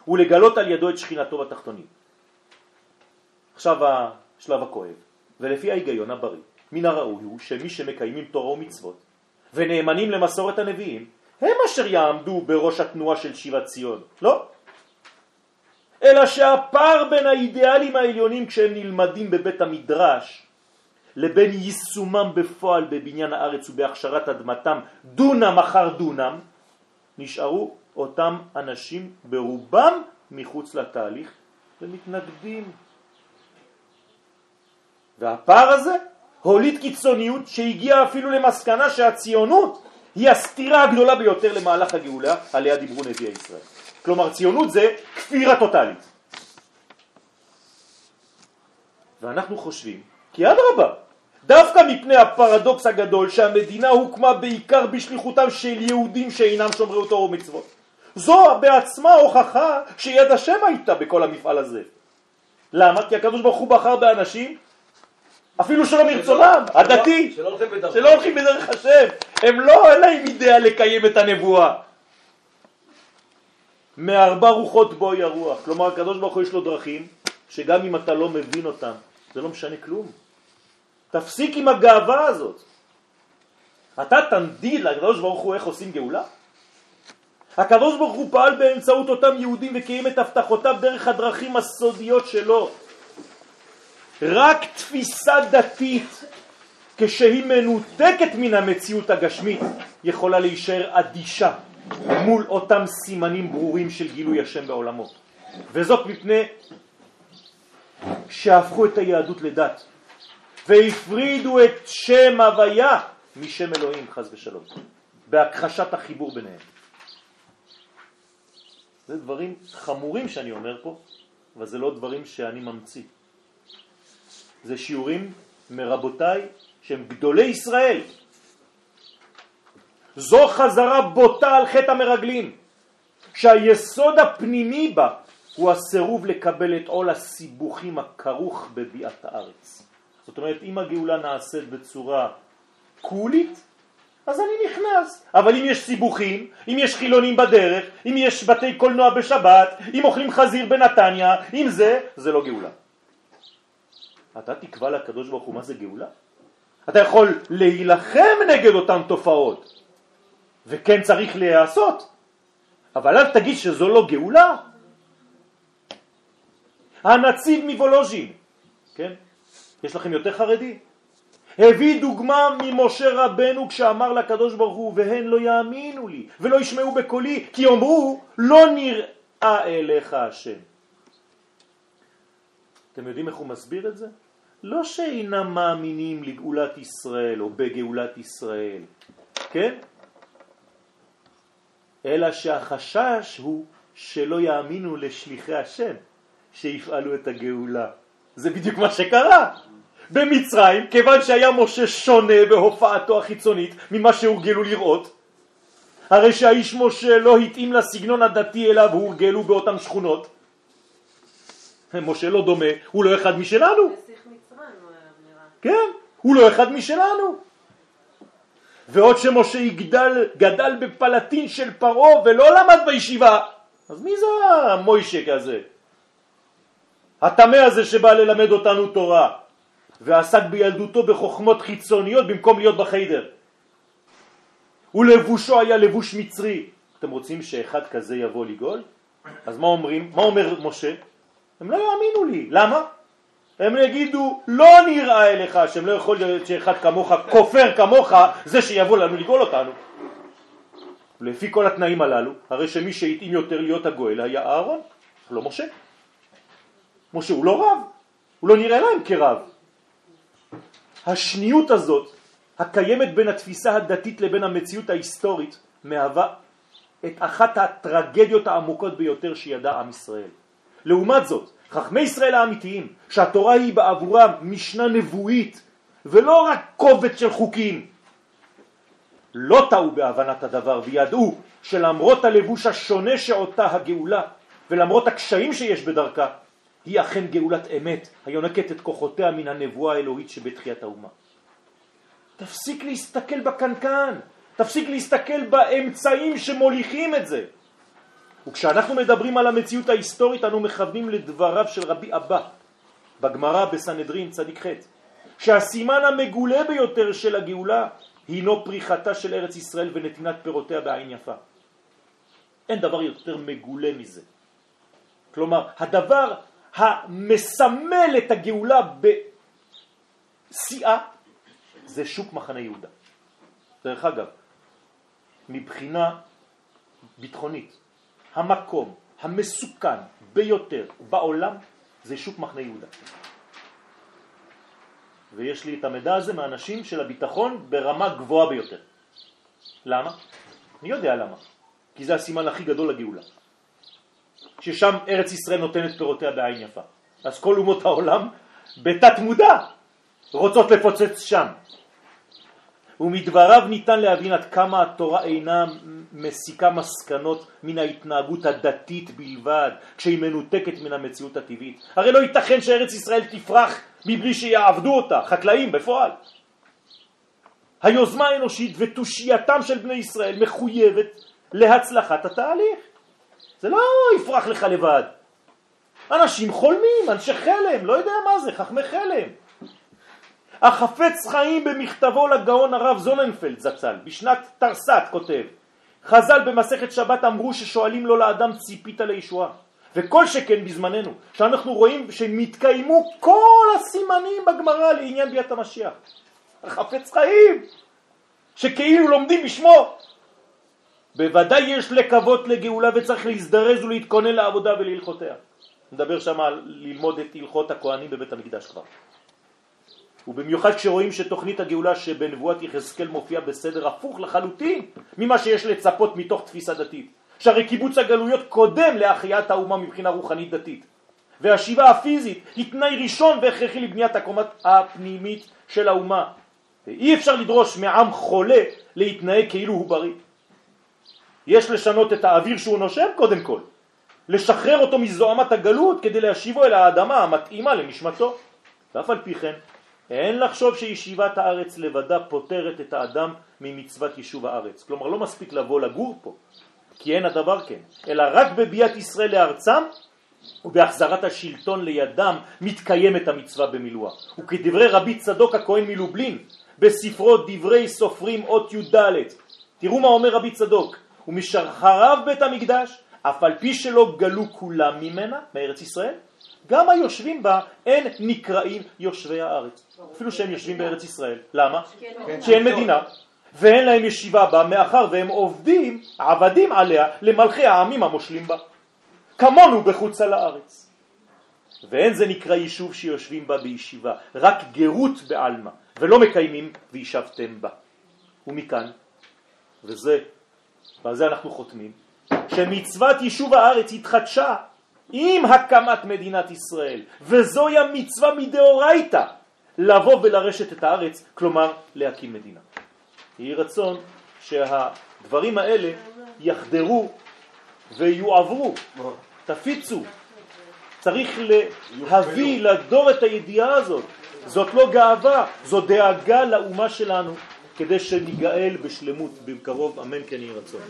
ולגלות על ידו את שכינתו בתחתונים. עכשיו השלב הכואב, ולפי ההיגיון הבריא, מן הראוי הוא שמי שמקיימים תורה ומצוות ונאמנים למסורת הנביאים, הם אשר יעמדו בראש התנועה של שיבת ציון, לא? אלא שהפער בין האידיאלים העליונים כשהם נלמדים בבית המדרש לבין יישומם בפועל בבניין הארץ ובהכשרת אדמתם דונם אחר דונם, נשארו אותם אנשים ברובם מחוץ לתהליך ומתנגדים. והפער הזה הוליד קיצוניות שהגיעה אפילו למסקנה שהציונות היא הסתירה הגדולה ביותר למהלך הגאולה עליה דיברו נביאי ישראל. כלומר ציונות זה כפירה טוטלית. ואנחנו חושבים כי אדרבה, דווקא מפני הפרדוקס הגדול שהמדינה הוקמה בעיקר בשליחותם של יהודים שאינם שומרי תורה ומצוות, זו בעצמה הוכחה שיד השם הייתה בכל המפעל הזה. למה? כי הקדוש ברוך הוא בחר באנשים, אפילו שלא מרצונם, הדתי, שלא הולכים בדרך השם, הם לא, אין להם אידאה לקיים את הנבואה. מארבע רוחות בואי הרוח, כלומר הקדוש ברוך הוא יש לו דרכים שגם אם אתה לא מבין אותם, זה לא משנה כלום. תפסיק עם הגאווה הזאת. אתה תנדיד לקדוש ברוך הוא איך עושים גאולה? הקדוש ברוך הוא פעל באמצעות אותם יהודים וקיים את הבטחותיו דרך הדרכים הסודיות שלו. רק תפיסה דתית, כשהיא מנותקת מן המציאות הגשמית, יכולה להישאר אדישה מול אותם סימנים ברורים של גילוי השם בעולמו. וזאת מפני שהפכו את היהדות לדת והפרידו את שם הוויה משם אלוהים חז ושלום, בהכחשת החיבור ביניהם. זה דברים חמורים שאני אומר פה, אבל זה לא דברים שאני ממציא. זה שיעורים מרבותיי שהם גדולי ישראל. זו חזרה בוטה על חטא המרגלים, שהיסוד הפנימי בה הוא הסירוב לקבל את עול הסיבוכים הכרוך בביאת הארץ. זאת אומרת, אם הגאולה נעשית בצורה קולית, אז אני נכנס. אבל אם יש סיבוכים, אם יש חילונים בדרך, אם יש בתי קולנוע בשבת, אם אוכלים חזיר בנתניה, אם זה, זה לא גאולה. אתה תקבע לקדוש ברוך הוא מה זה גאולה? אתה יכול להילחם נגד אותן תופעות, וכן צריך להיעשות, אבל אל תגיד שזו לא גאולה. הנציב מוולוז'ין, כן? יש לכם יותר חרדי? הביא דוגמה ממשה רבנו כשאמר לקדוש ברוך הוא והן לא יאמינו לי ולא ישמעו בקולי כי יאמרו לא נראה אליך השם. אתם יודעים איך הוא מסביר את זה? לא שאינם מאמינים לגאולת ישראל או בגאולת ישראל, כן? אלא שהחשש הוא שלא יאמינו לשליחי השם שיפעלו את הגאולה. זה בדיוק מה שקרה. במצרים, כיוון שהיה משה שונה בהופעתו החיצונית ממה שהורגלו לראות, הרי שהאיש משה לא התאים לסגנון הדתי אליו הורגלו באותן שכונות. משה לא דומה, הוא לא אחד משלנו. נסיך מצרים הוא היה נראה. כן, הוא לא אחד משלנו. ועוד שמשה יגדל, גדל בפלטין של פרעה ולא למד בישיבה, אז מי זה המוישה כזה? התמה הזה שבא ללמד אותנו תורה ועסק בילדותו בחוכמות חיצוניות במקום להיות בחיידר. ולבושו היה לבוש מצרי. אתם רוצים שאחד כזה יבוא לגאול? אז מה אומרים? מה אומר משה? הם לא יאמינו לי. למה? הם יגידו, לא נראה אליך, שהם לא יכול להיות שאחד כמוך, כופר כמוך, זה שיבוא לנו לגאול אותנו. לפי כל התנאים הללו, הרי שמי שהתאים יותר להיות הגואל היה אהרון, לא משה. משה הוא לא רב, הוא לא נראה להם כרב. השניות הזאת, הקיימת בין התפיסה הדתית לבין המציאות ההיסטורית, מהווה את אחת הטרגדיות העמוקות ביותר שידע עם ישראל. לעומת זאת, חכמי ישראל האמיתיים, שהתורה היא בעבורם משנה נבואית ולא רק קובץ של חוקים, לא טעו בהבנת הדבר וידעו שלמרות הלבוש השונה שאותה הגאולה ולמרות הקשיים שיש בדרכה, היא אכן גאולת אמת היונקת את כוחותיה מן הנבואה האלוהית שבתחיית האומה. תפסיק להסתכל בקנקן, תפסיק להסתכל באמצעים שמוליכים את זה. וכשאנחנו מדברים על המציאות ההיסטורית אנו מכוונים לדבריו של רבי אבא בגמרא בסנהדרין צדיק ח' שהסימן המגולה ביותר של הגאולה הינו פריחתה של ארץ ישראל ונתינת פירותיה בעין יפה. אין דבר יותר מגולה מזה. כלומר, הדבר המסמל את הגאולה בשיאה זה שוק מחנה יהודה. דרך אגב, מבחינה ביטחונית, המקום המסוכן ביותר בעולם זה שוק מחנה יהודה. ויש לי את המידע הזה מאנשים של הביטחון ברמה גבוהה ביותר. למה? אני יודע למה. כי זה הסימן הכי גדול לגאולה. ששם ארץ ישראל נותנת פירותיה בעין יפה. אז כל אומות העולם בתת מודע רוצות לפוצץ שם. ומדבריו ניתן להבין עד כמה התורה אינה מסיקה מסקנות מן ההתנהגות הדתית בלבד, כשהיא מנותקת מן המציאות הטבעית. הרי לא ייתכן שארץ ישראל תפרח מבלי שיעבדו אותה, חקלאים בפועל. היוזמה האנושית ותושייתם של בני ישראל מחויבת להצלחת התהליך. זה לא יפרח לך לבד. אנשים חולמים, אנשי חלם, לא יודע מה זה, חכמי חלם. החפץ חיים במכתבו לגאון הרב זוננפלד זצ"ל, בשנת תרס"ט כותב, חז"ל במסכת שבת אמרו ששואלים לו לאדם ציפית לישועה. וכל שכן בזמננו, שאנחנו רואים שמתקיימו כל הסימנים בגמרא לעניין ביאת המשיח. החפץ חיים, שכאילו לומדים בשמו. בוודאי יש לקוות לגאולה וצריך להזדרז ולהתכונן לעבודה ולהלכותיה. נדבר שם על ללמוד את הלכות הכהנים בבית המקדש כבר. ובמיוחד כשרואים שתוכנית הגאולה שבנבואת יחזקאל מופיעה בסדר הפוך לחלוטין ממה שיש לצפות מתוך תפיסה דתית. שהרי קיבוץ הגלויות קודם להחיית האומה מבחינה רוחנית דתית. והשיבה הפיזית היא תנאי ראשון והכרחי לבניית הקומת הפנימית של האומה. ואי אפשר לדרוש מעם חולה להתנהג כאילו הוא בריא. יש לשנות את האוויר שהוא נושם קודם כל. לשחרר אותו מזוהמת הגלות כדי להשיבו אל האדמה המתאימה לנשמתו. ואף על פי כן, אין לחשוב שישיבת הארץ לבדה פותרת את האדם ממצוות יישוב הארץ. כלומר, לא מספיק לבוא לגור פה, כי אין הדבר כן, אלא רק בביאת ישראל לארצם ובהחזרת השלטון לידם מתקיימת המצווה במילואה. וכדברי רבי צדוק הכהן מלובלין בספרו דברי סופרים אות י"ד, תראו מה אומר רבי צדוק, ומשחרב בית המקדש, אף על פי שלא גלו כולם ממנה, מארץ ישראל, גם היושבים בה אין נקראים יושבי הארץ, אפילו שהם יושבים בארץ ישראל. למה? כי אין מדינה, ואין להם ישיבה בה, מאחר והם עובדים, עבדים עליה, למלכי העמים המושלים בה. כמונו בחוץ על הארץ. ואין זה נקרא יישוב שיושבים בה בישיבה, רק גרות בעלמא, ולא מקיימים וישבתם בה. ומכאן, וזה, ועל זה אנחנו חותמים, שמצוות יישוב הארץ התחדשה עם הקמת מדינת ישראל, וזוהי המצווה מדאורייתא, לבוא ולרשת את הארץ, כלומר להקים מדינה. יהי רצון שהדברים האלה יחדרו ויועברו, תפיצו. צריך להביא לדור את הידיעה הזאת. זאת לא גאווה, זו דאגה לאומה שלנו, כדי שניגאל בשלמות בקרוב, אמן כן יהי רצון.